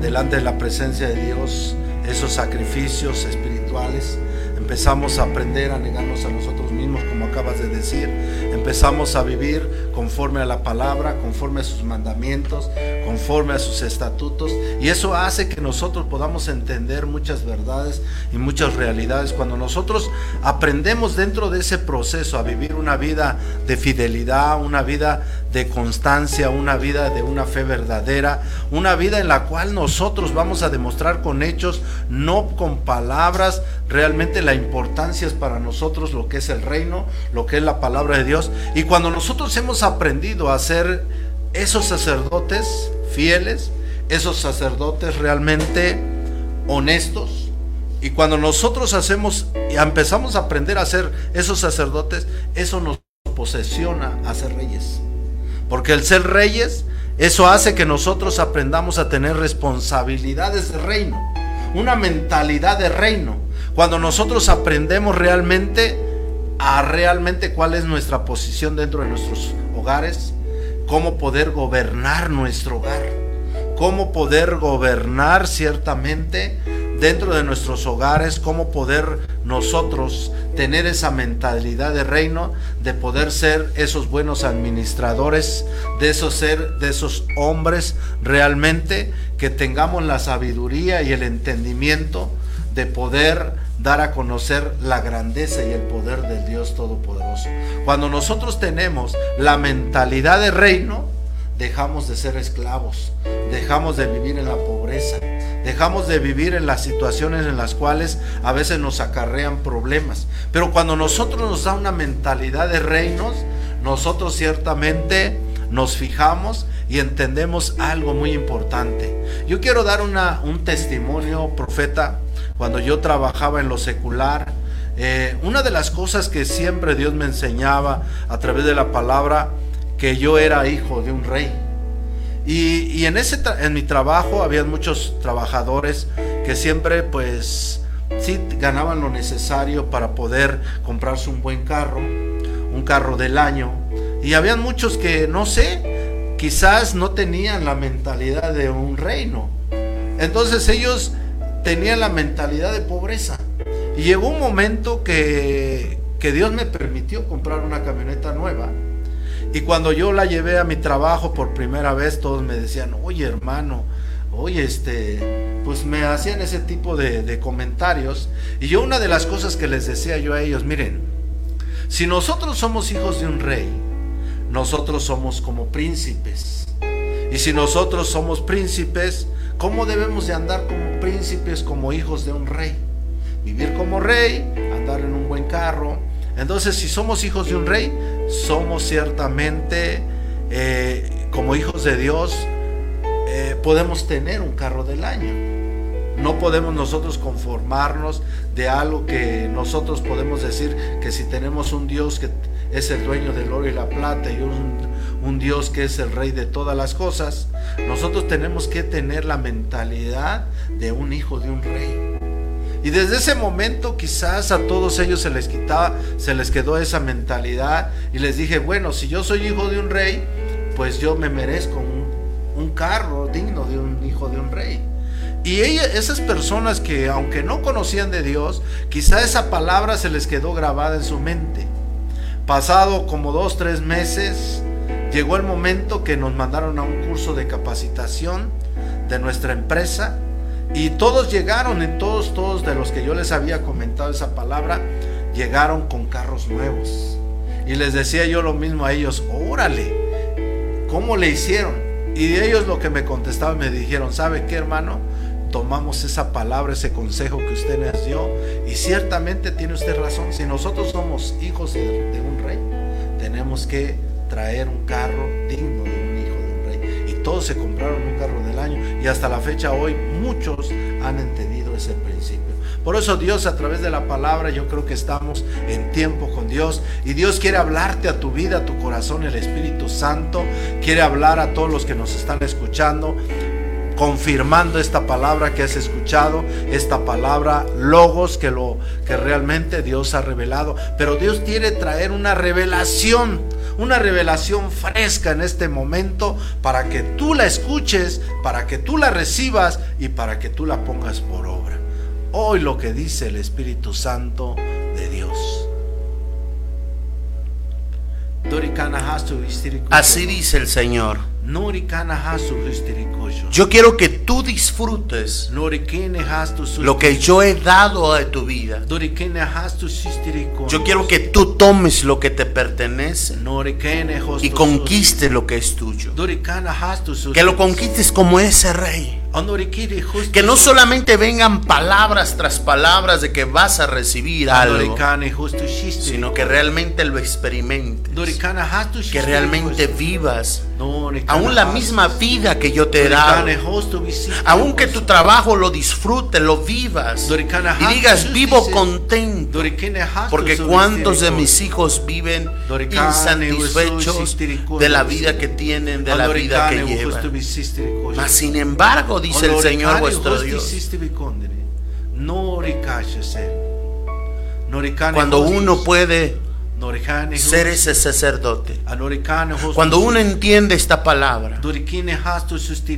delante de la presencia de Dios esos sacrificios espirituales empezamos a aprender a negarnos a nosotros mismos, como acabas de decir, empezamos a vivir conforme a la palabra, conforme a sus mandamientos, conforme a sus estatutos, y eso hace que nosotros podamos entender muchas verdades y muchas realidades. Cuando nosotros aprendemos dentro de ese proceso a vivir una vida de fidelidad, una vida de constancia, una vida de una fe verdadera, una vida en la cual nosotros vamos a demostrar con hechos, no con palabras, realmente la importancia es para nosotros lo que es el reino, lo que es la palabra de Dios. Y cuando nosotros hemos aprendido a ser esos sacerdotes fieles, esos sacerdotes realmente honestos, y cuando nosotros hacemos y empezamos a aprender a ser esos sacerdotes, eso nos posesiona a ser reyes. Porque el ser reyes, eso hace que nosotros aprendamos a tener responsabilidades de reino, una mentalidad de reino. Cuando nosotros aprendemos realmente a realmente cuál es nuestra posición dentro de nuestros hogares, cómo poder gobernar nuestro hogar, cómo poder gobernar ciertamente dentro de nuestros hogares, cómo poder nosotros tener esa mentalidad de reino, de poder ser esos buenos administradores, de esos ser, de esos hombres realmente que tengamos la sabiduría y el entendimiento de poder dar a conocer la grandeza y el poder del Dios Todopoderoso. Cuando nosotros tenemos la mentalidad de reino, dejamos de ser esclavos, dejamos de vivir en la pobreza, dejamos de vivir en las situaciones en las cuales a veces nos acarrean problemas. Pero cuando nosotros nos da una mentalidad de reinos, nosotros ciertamente nos fijamos y entendemos algo muy importante. Yo quiero dar una, un testimonio, profeta, cuando yo trabajaba en lo secular. Eh, una de las cosas que siempre Dios me enseñaba a través de la palabra, que yo era hijo de un rey. Y, en, ese en mi trabajo había muchos trabajadores que siempre pues sí ganaban lo necesario para poder comprarse un buen carro, un carro del año. Y habían muchos que no sé, quizás no tenían la mentalidad de un reino. Entonces ellos tenían la mentalidad de pobreza. Y llegó un momento que, que Dios me permitió comprar una camioneta nueva y cuando yo la llevé a mi trabajo por primera vez, todos me decían, oye hermano, oye, este, pues me hacían ese tipo de, comentarios. Y yo una de las cosas que les decía yo a ellos, miren, si nosotros somos hijos de un rey, nosotros somos como príncipes. Y si nosotros somos príncipes, ¿cómo debemos de andar como príncipes, como hijos de un rey? Vivir como rey, andar en un buen carro. Entonces, si somos hijos de un rey, somos ciertamente, eh, como hijos de Dios, eh, podemos tener un carro del año. No podemos nosotros conformarnos de algo que nosotros podemos decir que si tenemos un Dios que es el dueño del oro y la plata y un, un Dios que es el rey de todas las cosas, nosotros tenemos que tener la mentalidad de un hijo de un rey. Y desde ese momento quizás a todos ellos se les quitaba, se les quedó esa mentalidad y les dije, bueno, si yo soy hijo de un rey, pues yo me merezco un, carro digno de un hijo de un rey. Y esas personas que aunque no conocían de Dios, quizá esa palabra se les quedó grabada en su mente. Pasado como dos, tres meses, llegó el momento que nos mandaron a un curso de capacitación de nuestra empresa y todos llegaron, en todos, todos de los que yo les había comentado esa palabra, llegaron con carros nuevos. Y les decía yo lo mismo a ellos, órale, ¿cómo le hicieron? Y ellos lo que me contestaban me dijeron, ¿sabe qué hermano? Tomamos esa palabra, ese consejo que usted nos dio y ciertamente tiene usted razón. Si nosotros somos hijos de, de un rey, tenemos que traer un carro digno de todos se compraron un carro del año y hasta la fecha hoy muchos han entendido ese principio. Por eso Dios a través de la palabra yo creo que estamos en tiempo con Dios y Dios quiere hablarte a tu vida, a tu corazón, el Espíritu Santo quiere hablar a todos los que nos están escuchando confirmando esta palabra que has escuchado, esta palabra logos que lo que realmente Dios ha revelado, pero Dios quiere traer una revelación, una revelación fresca en este momento para que tú la escuches, para que tú la recibas y para que tú la pongas por obra. Hoy lo que dice el Espíritu Santo de Dios. Así dice el Señor. Yo quiero que tú disfrutes lo que yo he dado a tu vida. Yo quiero que tú tomes lo que te pertenece y conquistes lo que es tuyo. Que lo conquistes como ese rey. Que no solamente vengan palabras tras palabras de que vas a recibir algo, sino que realmente lo experimentes. Que realmente vivas aún la misma vida que yo te he dado. Aún que tu trabajo lo disfrutes, lo vivas. Y digas, vivo contento. Porque cuántos de mis hijos viven insatisfechos de la vida que tienen, de la vida que llevan. Mas sin embargo, dice el Señor vuestro Dios. Cuando uno puede ser ese sacerdote, cuando uno entiende esta palabra,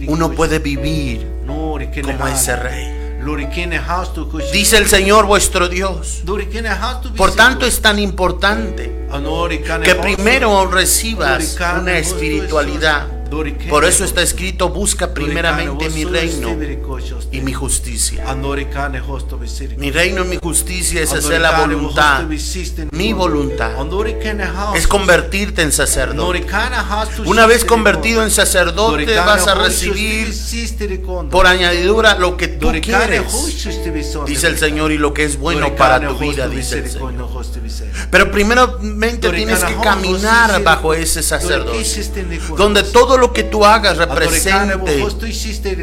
uno puede vivir como ese rey. Dice el Señor vuestro Dios. Por tanto es tan importante que primero recibas una espiritualidad por eso está escrito, busca primeramente mi reino y mi justicia. Mi reino y mi justicia es hacer la voluntad, mi voluntad. Es convertirte en sacerdote. Una vez convertido en sacerdote vas a recibir por añadidura lo que tú quieres. Dice el Señor y lo que es bueno para tu vida, dice el Señor. Pero primeramente tienes que caminar bajo ese sacerdote, donde todo lo que tú hagas represente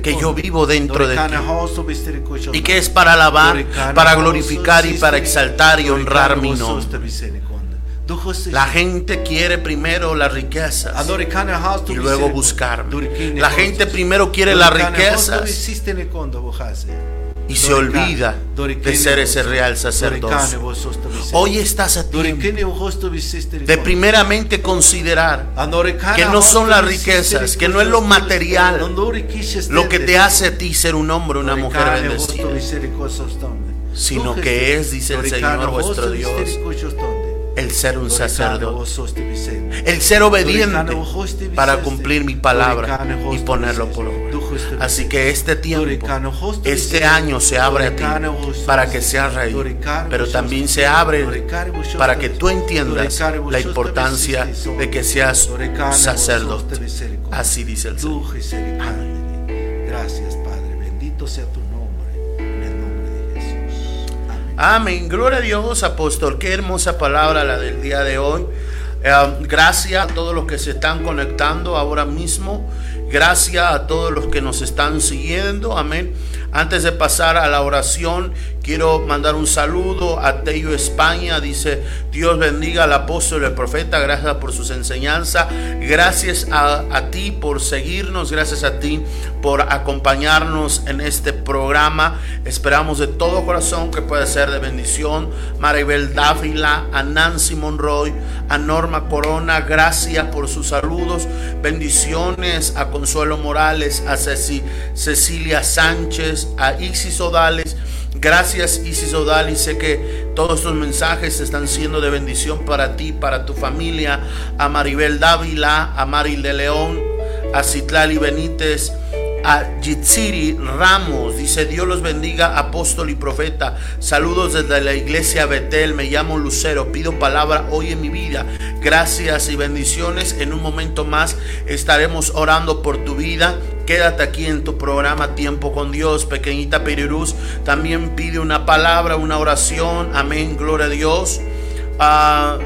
que yo vivo dentro de ti y que es para alabar, para glorificar y para exaltar y honrar mi nombre. La gente quiere primero las riquezas y luego buscarme. La gente primero quiere las riquezas y se olvida de ser ese real sacerdocio. Hoy estás a tiempo de primeramente considerar que no son las riquezas, que no es lo material. lo que te hace a ti ser un hombre, una mujer bendecida, sino que es, dice el Señor vuestro Dios, el ser un sacerdote, el ser obediente para cumplir mi palabra y ponerlo por obra. Así que este tiempo, este año se abre a ti para que seas rey, pero también se abre para que tú entiendas la importancia de que seas sacerdote. Así dice el Señor. Gracias, Padre. Bendito sea tu Amén. Gloria a Dios, apóstol. Qué hermosa palabra la del día de hoy. Eh, gracias a todos los que se están conectando ahora mismo. Gracias a todos los que nos están siguiendo. Amén. Antes de pasar a la oración, quiero mandar un saludo a Tello España. Dice, Dios bendiga al apóstol y al profeta. Gracias por sus enseñanzas. Gracias a, ti por seguirnos. Gracias a ti por acompañarnos en este programa. Esperamos de todo corazón que pueda ser de bendición. Maribel Dávila, a Nancy Monroy, a Norma Corona. Gracias por sus saludos. Bendiciones a Consuelo Morales, a Ceci, Cecilia Sánchez a Isis Odales Gracias Isis Odal y sé que todos estos mensajes están siendo de bendición para ti, para tu familia, a Maribel Dávila, a Maril de León, a Citlali Benítez, a Jitsiri Ramos. Dice, Dios los bendiga, apóstol y profeta. Saludos desde la iglesia Betel. Me llamo Lucero. Pido palabra hoy en mi vida. Gracias y bendiciones. En un momento más estaremos orando por tu vida. Quédate aquí en tu programa Tiempo con Dios. Pequeñita Perirús también pide una palabra, una oración. Amén. Gloria a Dios. ah,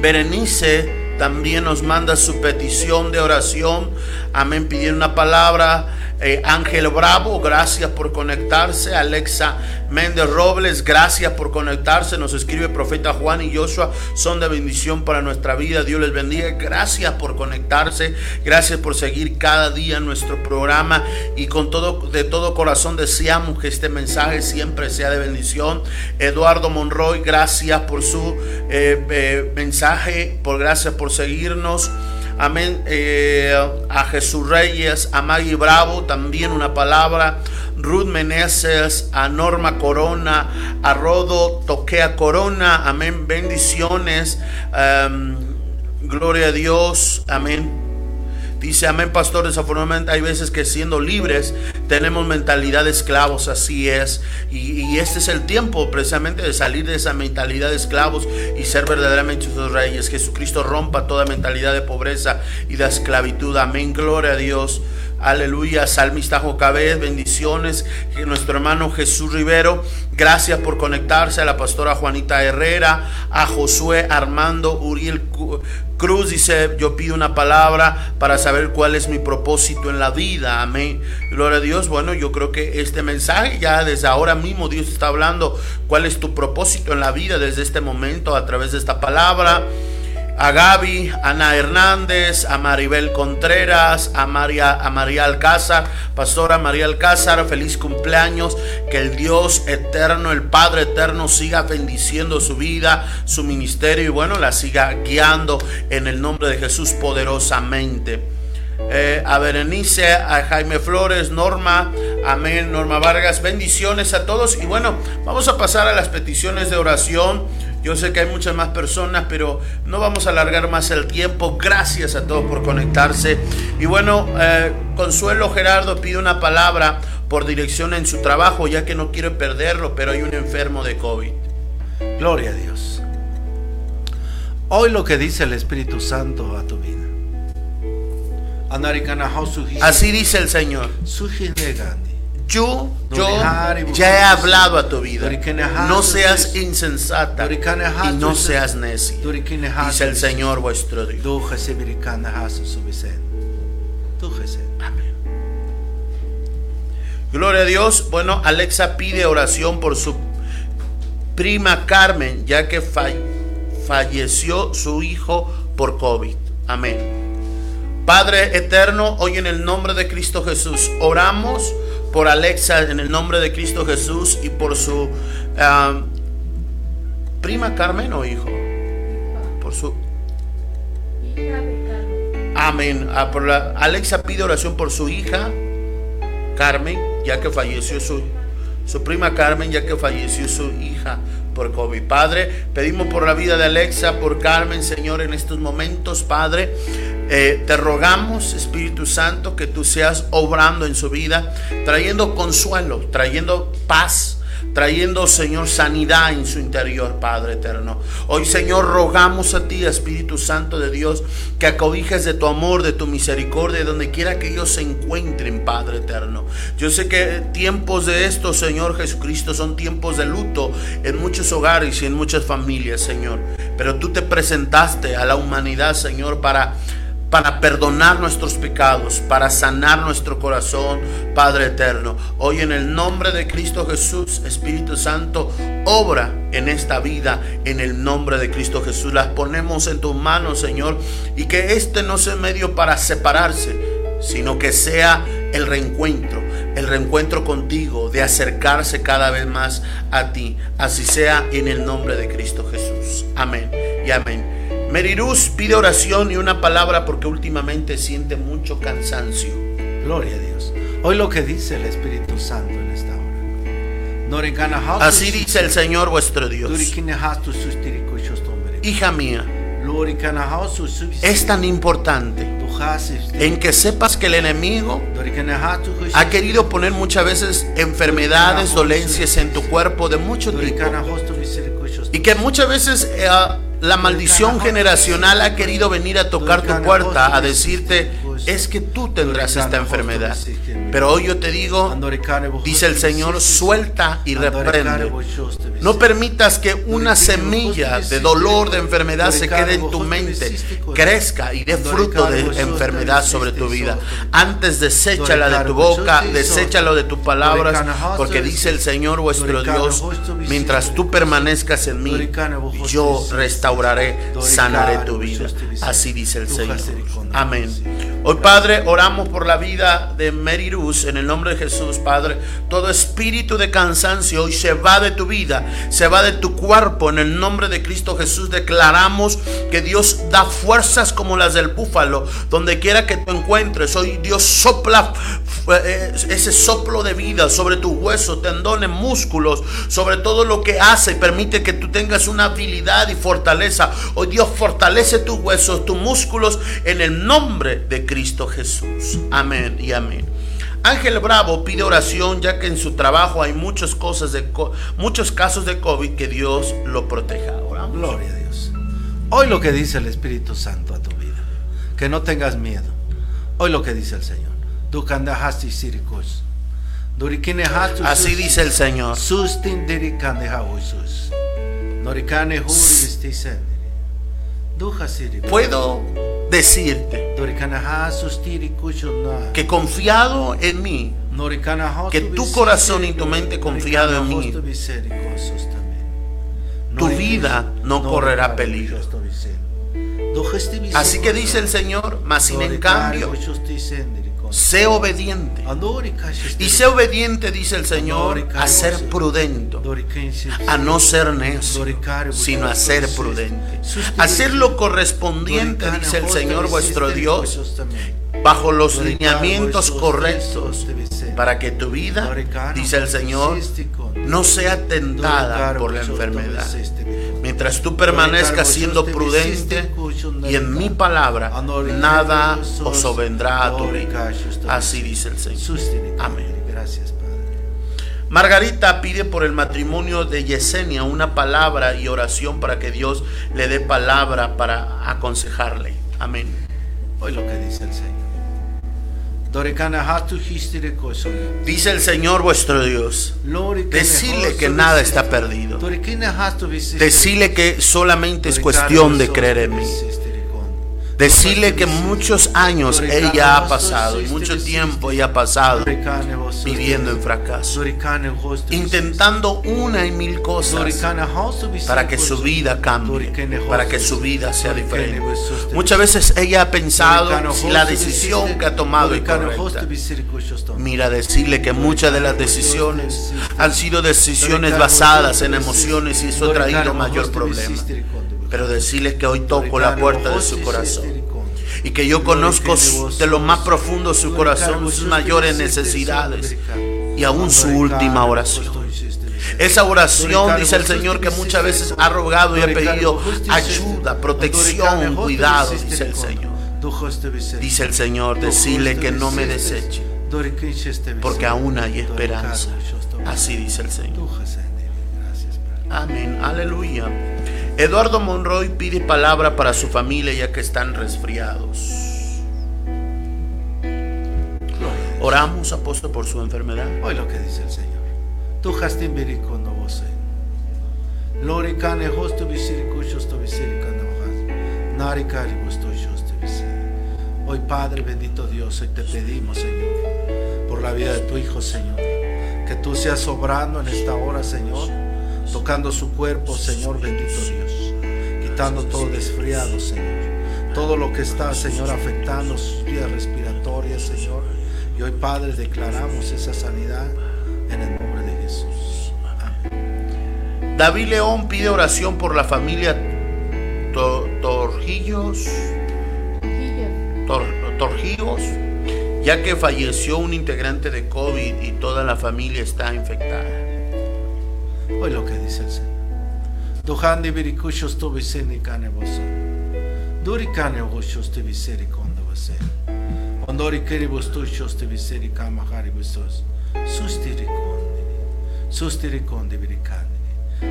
Berenice también nos manda su petición de oración. Amén. Pidiendo una palabra eh, Ángel Bravo, gracias por conectarse. Alexa Méndez Robles, gracias por conectarse. Nos escribe profeta Juan y Joshua, son de bendición para nuestra vida. Dios les bendiga. Gracias por conectarse. Gracias por seguir cada día nuestro programa. Y con todo, de todo corazón deseamos que este mensaje siempre sea de bendición. Eduardo Monroy, gracias por su eh, eh, mensaje, por gracias por seguirnos. Amén. Eh, a Jesús Reyes, a Maggie Bravo, también una palabra. Ruth Meneses, a Norma Corona, a Rodo Toquea Corona. Amén. Bendiciones. Em, gloria a Dios. Amén. Dice, amén, pastor. Desafortunadamente hay veces que siendo libres tenemos mentalidad de esclavos, así es. Y, este es el tiempo precisamente de salir de esa mentalidad de esclavos y ser verdaderamente sus reyes. Jesucristo rompa toda mentalidad de pobreza y de esclavitud. Amén, gloria a Dios. Aleluya, Salmista Jocabed, bendiciones. Nuestro hermano Jesús Rivero, gracias por conectarse. A la pastora Juanita Herrera, a Josué Armando Uriel Cruz dice, yo pido una palabra para saber cuál es mi propósito en la vida. Amén. Gloria a Dios. Bueno, yo creo que este mensaje ya desde ahora mismo Dios está hablando cuál es tu propósito en la vida desde este momento a través de esta palabra a Gaby, Ana Hernández, a Maribel Contreras, a María, a María Alcázar, Pastora María Alcázar, feliz cumpleaños, que el Dios eterno, el Padre eterno siga bendiciendo su vida, su ministerio y bueno, la siga guiando en el nombre de Jesús poderosamente. Eh, a Berenice, a Jaime Flores, Norma, amén, Norma Vargas, bendiciones a todos y bueno, vamos a pasar a las peticiones de oración. Yo sé que hay muchas más personas, pero no vamos a alargar más el tiempo. Gracias a todos por conectarse. Y bueno, eh, Consuelo Gerardo pide una palabra por dirección en su trabajo, ya que no quiere perderlo, pero hay un enfermo de COVID. Gloria a Dios. Hoy lo que dice el Espíritu Santo a tu vida. Así dice el Señor yo, ya he hablado a tu vida. No seas insensata y no seas necio. Dice el Señor vuestro Dios. Amén. Gloria a Dios. Bueno, Alexa pide oración por su prima Carmen, ya que falleció su hijo por COVID. Amén. Padre eterno, hoy en el nombre de Cristo Jesús, oramos por Alexa en el nombre de Cristo Jesús y por su prima Carmen o hijo. Por su Amén. Ah, por la, Alexa pide oración por su hija Carmen, ya que falleció su, su prima Carmen, ya que falleció su hija por COVID. Padre, pedimos por la vida de Alexa, por Carmen, Señor, en estos momentos, Padre. Eh, te rogamos, Espíritu Santo, que tú seas obrando en su vida, trayendo consuelo, trayendo paz, trayendo, Señor, sanidad en su interior, Padre eterno. Hoy, Señor, rogamos a ti, Espíritu Santo de Dios, que acobijes de tu amor, de tu misericordia, donde quiera que ellos se encuentren, Padre eterno. Yo sé que tiempos de esto, Señor Jesucristo, son tiempos de luto en muchos hogares y en muchas familias, Señor. Pero tú te presentaste a la humanidad, Señor, para para perdonar nuestros pecados, para sanar nuestro corazón, Padre eterno. Hoy en el nombre de Cristo Jesús, Espíritu Santo, obra en esta vida, en el nombre de Cristo Jesús. Las ponemos en tus manos, Señor, y que este no sea medio para separarse, sino que sea el reencuentro, el reencuentro contigo, de acercarse cada vez más a ti. Así sea en el nombre de Cristo Jesús. Amén y amén. Merirús pide oración y una palabra porque últimamente siente mucho cansancio. Gloria a Dios. Hoy lo que dice el Espíritu Santo en esta hora. Así dice el Señor vuestro Dios. Hija mía, es tan importante en que sepas que el enemigo ha querido poner muchas veces enfermedades, dolencias en tu cuerpo de mucho tipo. Kushostombre. Y que muchas veces eh, la maldición generacional ha querido venir a tocar tu puerta, a decirte, es que tú tendrás esta enfermedad. Pero hoy yo te digo, dice el Señor, suelta y reprende. No permitas que una semilla de dolor, de enfermedad se quede en tu mente, crezca y dé fruto de enfermedad sobre tu vida. Antes deséchala de tu boca, deséchalo de tus palabras, porque dice el Señor vuestro Dios, mientras tú permanezcas en mí, yo restauraré, sanaré tu vida. Así dice el Señor. Amén. Hoy, Padre, oramos por la vida de Mary Luz en el nombre de Jesús, Padre. Todo espíritu de cansancio hoy se va de tu vida, se va de tu cuerpo. En el nombre de Cristo Jesús declaramos que Dios da fuerzas como las del búfalo, donde quiera que te encuentres. Hoy Dios sopla eh, ese soplo de vida sobre tus huesos, tendones, músculos, sobre todo lo que hace y permite que tú tengas una habilidad y fortaleza. Hoy Dios fortalece tus huesos, tus músculos en el nombre de Cristo Jesús. Amén y amén. Ángel Bravo pide oración ya que en su trabajo hay muchas cosas de muchos casos de COVID que Dios lo proteja. Oramos. Gloria a Dios. Hoy lo que dice el Espíritu Santo a tu vida. Que no tengas miedo. Hoy lo que dice el Señor. Así dice el Señor. Puedo decirte que confiado en mí, que tu corazón y tu mente confiado en mí, tu vida no correrá peligro. Así que dice el Señor, mas sin en cambio. Sé obediente. Y sé obediente, dice el Señor, a ser prudente, a no ser necio, sino a ser prudente. Hacer lo correspondiente, dice el Señor vuestro Dios, bajo los lineamientos correctos, para que tu vida, dice el Señor, no sea tentada por la enfermedad. Mientras tú permanezcas siendo prudente y en mi palabra, nada os vendrá a tu vida. Así dice el Señor. Amén. Gracias, Padre. Margarita pide por el matrimonio de Yesenia una palabra y oración para que Dios le dé palabra para aconsejarle. Amén. Hoy lo que dice el Señor. Dice el Señor vuestro Dios. Hostu que nada está perdido. Decile que solamente es cuestión de creer en mí. Decirle que muchos años ella ha pasado, mucho tiempo ella ha pasado viviendo en fracaso, intentando una y mil cosas para que su vida cambie, para que su vida sea diferente. Muchas veces ella ha pensado si la decisión que ha tomado es correcta. Mira, decirle que muchas de las decisiones han sido decisiones basadas en emociones y eso ha traído mayor problema. Pero decirle que hoy toco la puerta de su corazón. y que yo conozco de lo más profundo su corazón, sus mayores necesidades y aún su última oración. Esa oración, dice el Señor, que muchas veces ha rogado y ha pedido ayuda, protección, cuidado, dice el Señor. Dice el Señor, decirle que no me deseche, porque aún hay esperanza. Así dice el Señor. Amén, aleluya. Eduardo Monroy pide palabra para su familia ya que están resfriados. Oramos, apóstol, por su enfermedad. Hoy lo que dice el Señor. Tu hastin birikono vose. Lori kane hosto bisiriku shosto bisirikane hojas. Nari bisiri. Hoy Padre bendito Dios, hoy te pedimos Señor, por la vida de tu Hijo Señor, que tú seas sobrando en esta hora Señor, tocando su cuerpo Señor bendito Dios, quitando todo desfriado Señor, todo lo que está Señor afectando sus vías respiratorias Señor, y hoy Padre declaramos esa sanidad en el nombre de Jesús. Amén. David León pide oración por la familia To- Torjillos, Tor- Torjillos, ya que falleció un integrante de COVID y toda la familia está infectada. Hoy lo que dice el Señor. Duhandi virikushos tu viseni kane boso. Duri kane voshos te viseri kondo vase. Ondori keri vostushos te viseri kama hari vosos. Sustiri kondini. Sustiri kondi.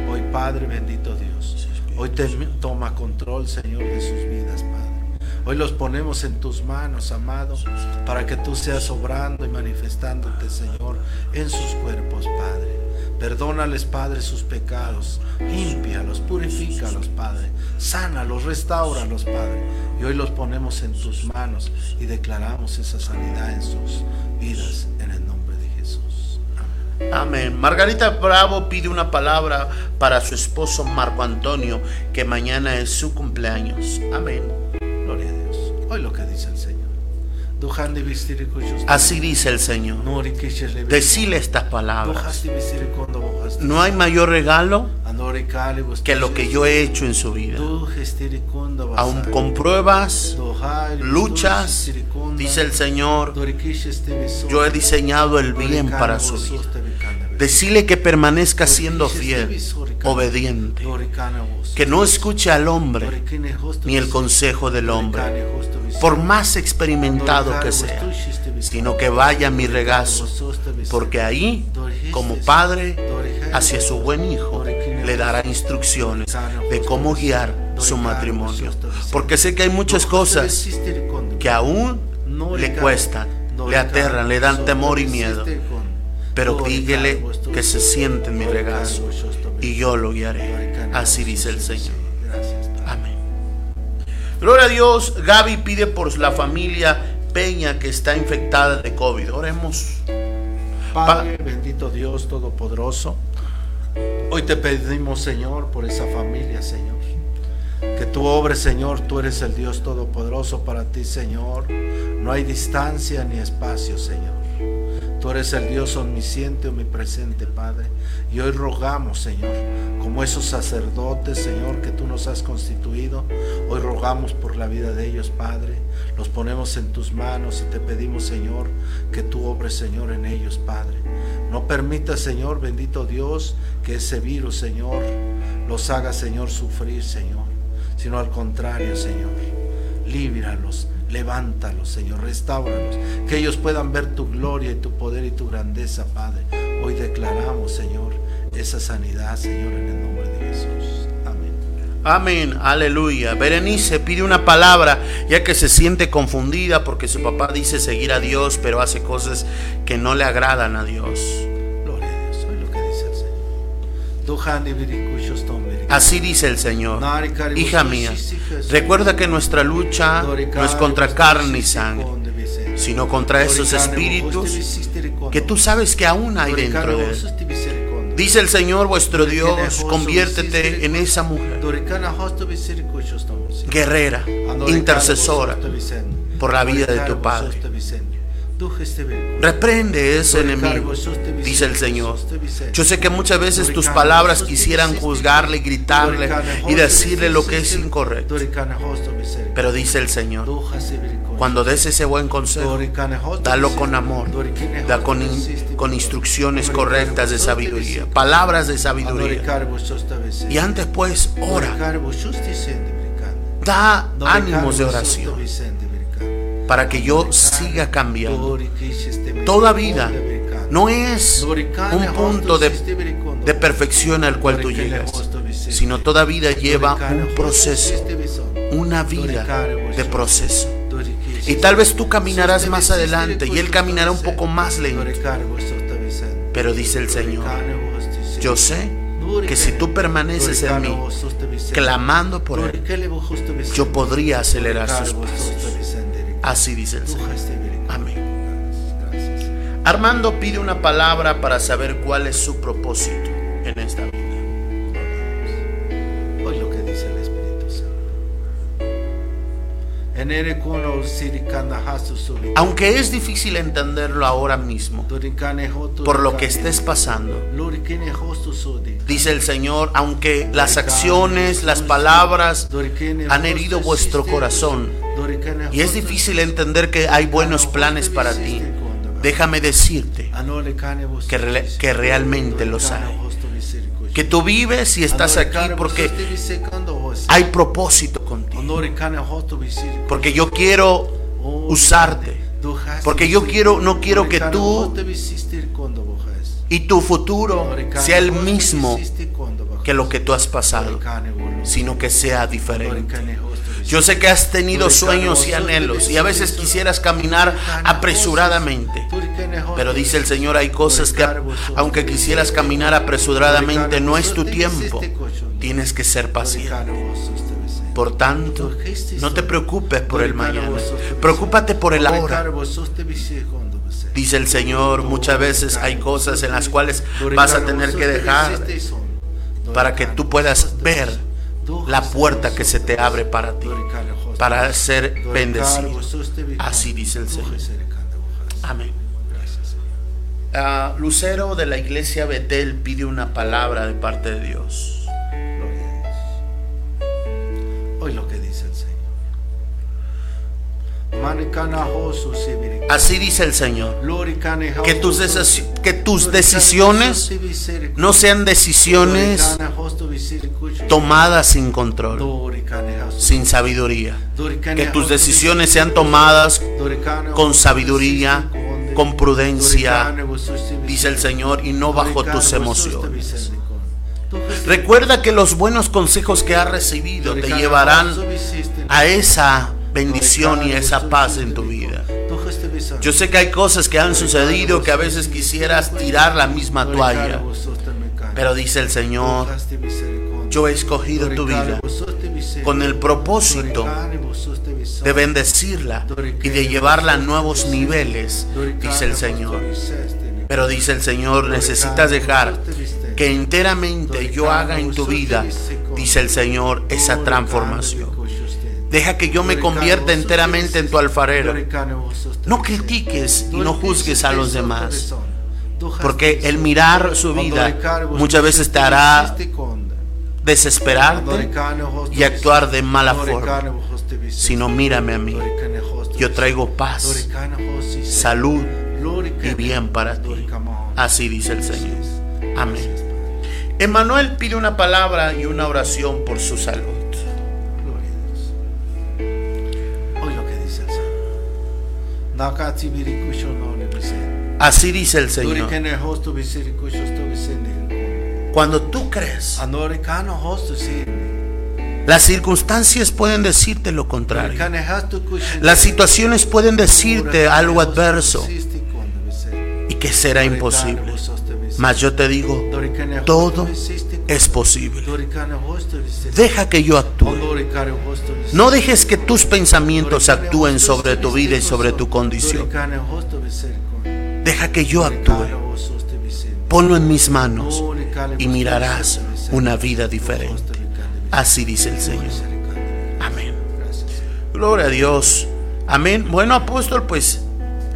Hoy Padre bendito Dios. Hoy te toma control, Señor, de sus vidas, Padre. Hoy los ponemos en tus manos, amado, para que tú seas obrando y manifestándote, Señor, en sus cuerpos, Padre. Perdónales, Padre, sus pecados. Límpialos, purifícalos, Padre. Sánalos, restauralos, Padre. Y hoy los ponemos en tus manos y declaramos esa sanidad en sus vidas, en el nombre de Jesús. Amén. Amén. Margarita Bravo pide una palabra para su esposo Marco Antonio, que mañana es su cumpleaños. Amén. Gloria a Dios. Hoy lo que dice el Señor. Así dice el Señor. Decile estas palabras. No hay mayor regalo que lo que yo he hecho en su vida. Aún con pruebas, luchas, dice el Señor, yo he diseñado el bien para su vida. Decile que permanezca siendo fiel. Obediente, que no escuche al hombre ni el consejo del hombre, por más experimentado que sea, sino que vaya a mi regazo, porque ahí, como padre, hacia su buen hijo, le dará instrucciones de cómo guiar su matrimonio. Porque sé que hay muchas cosas que aún le cuestan, le aterran, le dan temor y miedo. Pero bus- que se siente en mi regazo. Y yo lo guiaré. Así dice el Señor. Amén. Gloria a Dios. Gaby pide por la familia Peña que está infectada de COVID. Oremos. Padre, bendito Dios Todopoderoso, hoy te pedimos, Señor, por esa familia, Señor. Que tú obres, Señor, tú eres el Dios Todopoderoso para ti, Señor. No hay distancia ni espacio, Señor. Tú eres el Dios omnisciente, omnipresente, Padre. Y hoy rogamos, Señor, como esos sacerdotes, Señor, que tú nos has constituido. Hoy rogamos por la vida de ellos, Padre. Los ponemos en tus manos y te pedimos, Señor, que tú obres, Señor, en ellos, Padre. No permita, Señor, bendito Dios, que ese virus, Señor, los haga, Señor, sufrir, Señor. Sino al contrario, Señor. Líbralos, levántalos, Señor, restauralos, que ellos puedan ver tu gloria y tu poder y tu grandeza, Padre. Hoy declaramos, Señor, esa sanidad, Señor, en el nombre de Jesús. Amén. Amén, aleluya. Berenice pide una palabra ya que se siente confundida porque su papá dice seguir a Dios, pero hace cosas que no le agradan a Dios. Gloria a Dios. Hoy lo que dice el Señor. Así dice el Señor. Hija mía, recuerda que nuestra lucha no es contra carne y sangre, sino contra esos espíritus que tú sabes que aún hay dentro de él. Dice el Señor vuestro Dios, conviértete en esa mujer, guerrera, intercesora, por la vida de tu Padre. Reprende ese enemigo, dice el Señor. Yo sé que muchas veces tus palabras quisieran juzgarle, gritarle y decirle lo que es incorrecto. Pero dice el Señor, cuando des ese buen consejo, dalo con amor, da con, in- con instrucciones correctas de sabiduría, palabras de sabiduría. Y antes pues, ora, da ánimos de oración para que yo siga cambiando. Toda vida no es un punto de, perfección al cual tú llegas, sino toda vida lleva un proceso, una vida de proceso. Y tal vez tú caminarás más adelante y Él caminará un poco más lento. Pero dice el Señor, yo sé que si tú permaneces en mí, clamando por Él, yo podría acelerar sus pasos. Así dice el Señor. Amén. Armando pide una palabra para saber cuál es su propósito en esta vida. Aunque es difícil entenderlo ahora mismo, por lo que estés pasando, dice el Señor, aunque las acciones, las palabras han herido vuestro corazón y es difícil entender que hay buenos planes para ti, déjame decirte hostu que, realmente los hay. que tú vives y estás aquí porque hay propósito contigo. Porque yo quiero usarte. Porque yo quiero, no quiero que tú y tu futuro sea el mismo que lo que tú has pasado, sino que sea diferente. Yo sé que has tenido sueños y anhelos y a veces quisieras caminar apresuradamente. Pero dice el Señor, hay cosas que aunque quisieras caminar apresuradamente, no es tu tiempo. Tienes que ser paciente. Por tanto, no te preocupes por el mañana. Preocúpate por el ahora. Dice el Señor, muchas veces hay cosas en las cuales vas a tener que dejar para que tú puedas ver la puerta que se te abre para ti, para ser bendecido. Así dice el Señor. Amén. Uh, Lucero de la iglesia Betel pide una palabra de parte de Dios. Así dice el Señor. Que tus, que tus decisiones no sean decisiones tomadas sin control, sin sabiduría. Que tus decisiones sean tomadas con sabiduría, con prudencia, dice el Señor, y no bajo tus emociones. Recuerda que los buenos consejos que has recibido te llevarán a esa bendición y esa paz en tu vida. Yo sé que hay cosas que han sucedido que a veces quisieras tirar la misma toalla, pero dice el Señor, yo he escogido tu vida con el propósito de bendecirla y de llevarla a nuevos niveles, dice el Señor. Pero dice el Señor, necesitas dejar que enteramente yo haga en tu vida, dice el Señor, esa transformación. Deja que yo me convierta enteramente en tu alfarero. No critiques y no juzgues a los demás. Porque el mirar su vida muchas veces te hará desesperarte y actuar de mala forma. Sino mírame a mí. Yo traigo paz, salud y bien para ti. Así dice el Señor. Amén. Emanuel pide una palabra y una oración por su salud. Así dice el Señor. Cuando tú crees, las circunstancias pueden decirte lo contrario. Las situaciones pueden decirte algo adverso y que será imposible. Mas yo te digo, todo es posible. Deja que yo actúe. No dejes que tus pensamientos actúen sobre tu vida y sobre tu condición. Deja que yo actúe. Ponlo en mis manos y mirarás una vida diferente. Así dice el Señor. Amén. Gloria a Dios. Amén. Bueno, apóstol, pues,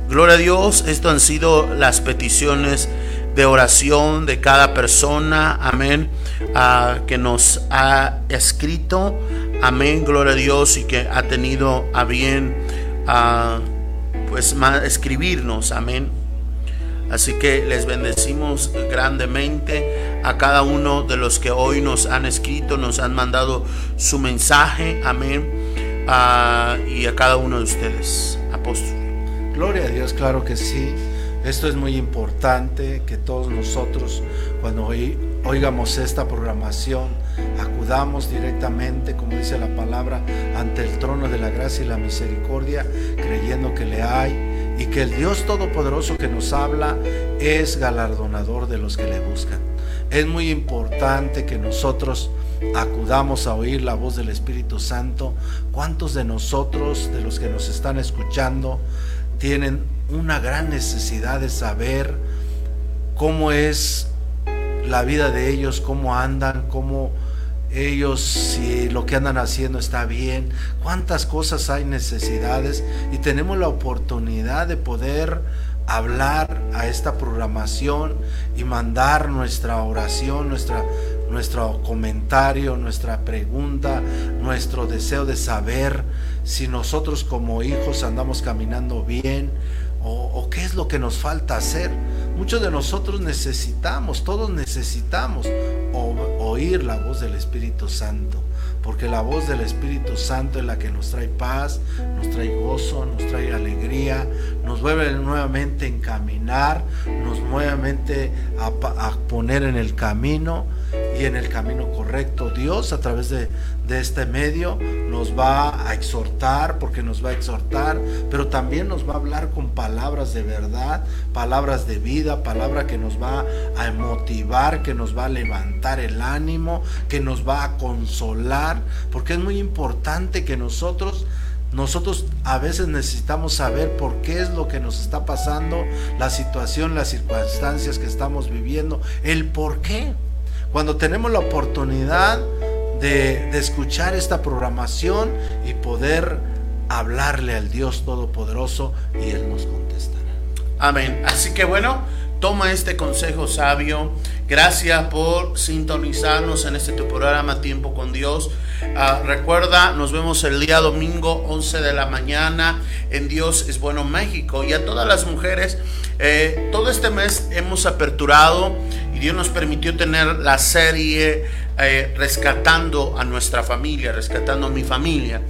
gloria a Dios. Esto han sido las peticiones de oración de cada persona, amén, que nos ha escrito, amén, gloria a Dios, y que ha tenido a bien, pues, escribirnos, amén. Así que les bendecimos grandemente a cada uno de los que hoy nos han escrito, nos han mandado su mensaje, amén, y a cada uno de ustedes, apóstol. Gloria a Dios, claro que sí. Esto es muy importante que todos nosotros cuando oigamos esta programación acudamos directamente, como dice la palabra, ante el trono de la gracia y la misericordia, creyendo que le hay y que el Dios Todopoderoso que nos habla es galardonador de los que le buscan. Es muy importante que nosotros acudamos a oír la voz del Espíritu Santo. ¿Cuántos de nosotros, de los que nos están escuchando, tienen una gran necesidad de saber cómo es la vida de ellos, cómo andan, cómo ellos, si lo que andan haciendo está bien, cuántas cosas hay necesidades. Y tenemos la oportunidad de poder hablar a esta programación y mandar nuestra oración, nuestra, nuestro comentario, nuestra pregunta, nuestro deseo de saber si nosotros como hijos andamos caminando bien, o, qué es lo que nos falta hacer, muchos de nosotros necesitamos, todos necesitamos oír la voz del Espíritu Santo porque la voz del Espíritu Santo es la que nos trae paz, nos trae gozo, nos trae alegría, nos vuelve nuevamente a encaminar, nos nuevamente a, a poner en el camino y en el camino correcto. Dios a través de, este medio nos va a exhortar, porque nos va a exhortar, pero también nos va a hablar con palabras de verdad, palabras de vida, palabra que nos va a motivar, que nos va a levantar el ánimo, que nos va a consolar, porque es muy importante que nosotros nosotros a veces necesitamos saber por qué es lo que nos está pasando, la situación, las circunstancias que estamos viviendo, el por qué. Cuando tenemos la oportunidad de, escuchar esta programación y poder hablarle al Dios Todopoderoso y Él nos contestará. Amén. Así que bueno, toma este consejo sabio. Gracias por sintonizarnos en este tu programa Tiempo con Dios. Ah, recuerda, nos vemos el día domingo 11 de la mañana en Dios es Bueno México. Y a todas las mujeres, eh, todo este mes hemos aperturado y Dios nos permitió tener la serie eh, rescatando a nuestra familia, rescatando a mi familia.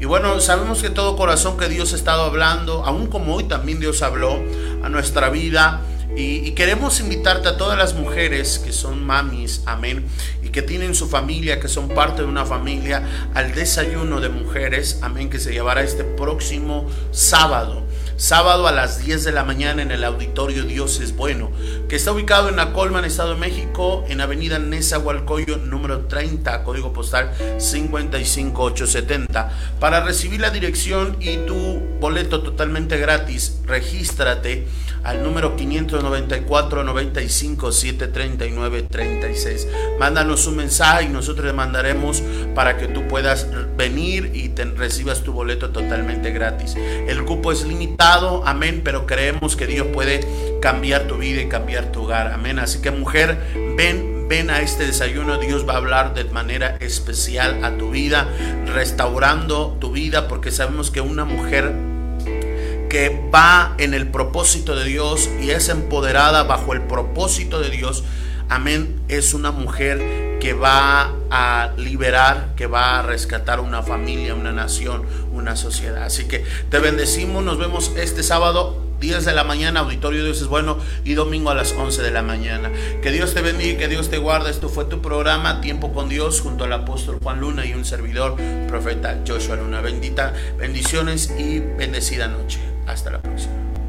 Y bueno, sabemos que todo corazón que Dios ha estado hablando, aún como hoy también Dios habló a nuestra vida. Y, y, queremos invitarte a todas las mujeres que son mamis, amén, y que tienen su familia, que son parte de una familia, al desayuno de mujeres, amén, que se llevará este próximo sábado sábado a las 10 de la mañana en el auditorio Dios es Bueno, que está ubicado en Acolman, Estado de México, en Avenida Nezahualcóyotl, número 30, código postal 55870. Para recibir la dirección y tu boleto totalmente gratis, regístrate al número 594 95 739 36. Mándanos un mensaje y nosotros le mandaremos para que tú puedas venir y recibas tu boleto totalmente gratis. El cupo es limitado, amén, pero creemos que Dios puede cambiar tu vida y cambiar tu hogar, amén. Así que mujer, ven, ven a este desayuno, Dios va a hablar de manera especial a tu vida, restaurando tu vida, porque sabemos que una mujer que va en el propósito de Dios y es empoderada bajo el propósito de Dios, amén, es una mujer que va a liberar, que va a rescatar una familia, una nación, una sociedad. Así que te bendecimos, nos vemos este sábado 10 de la mañana, Auditorio Dios es bueno, y domingo a las 11 de la mañana. Que Dios te bendiga, que Dios te guarde. Esto fue tu programa, Tiempo con Dios, junto al apóstol Juan Luna y un servidor, profeta Joshua Luna. Bendita, bendiciones y bendecida noche. Hasta la próxima.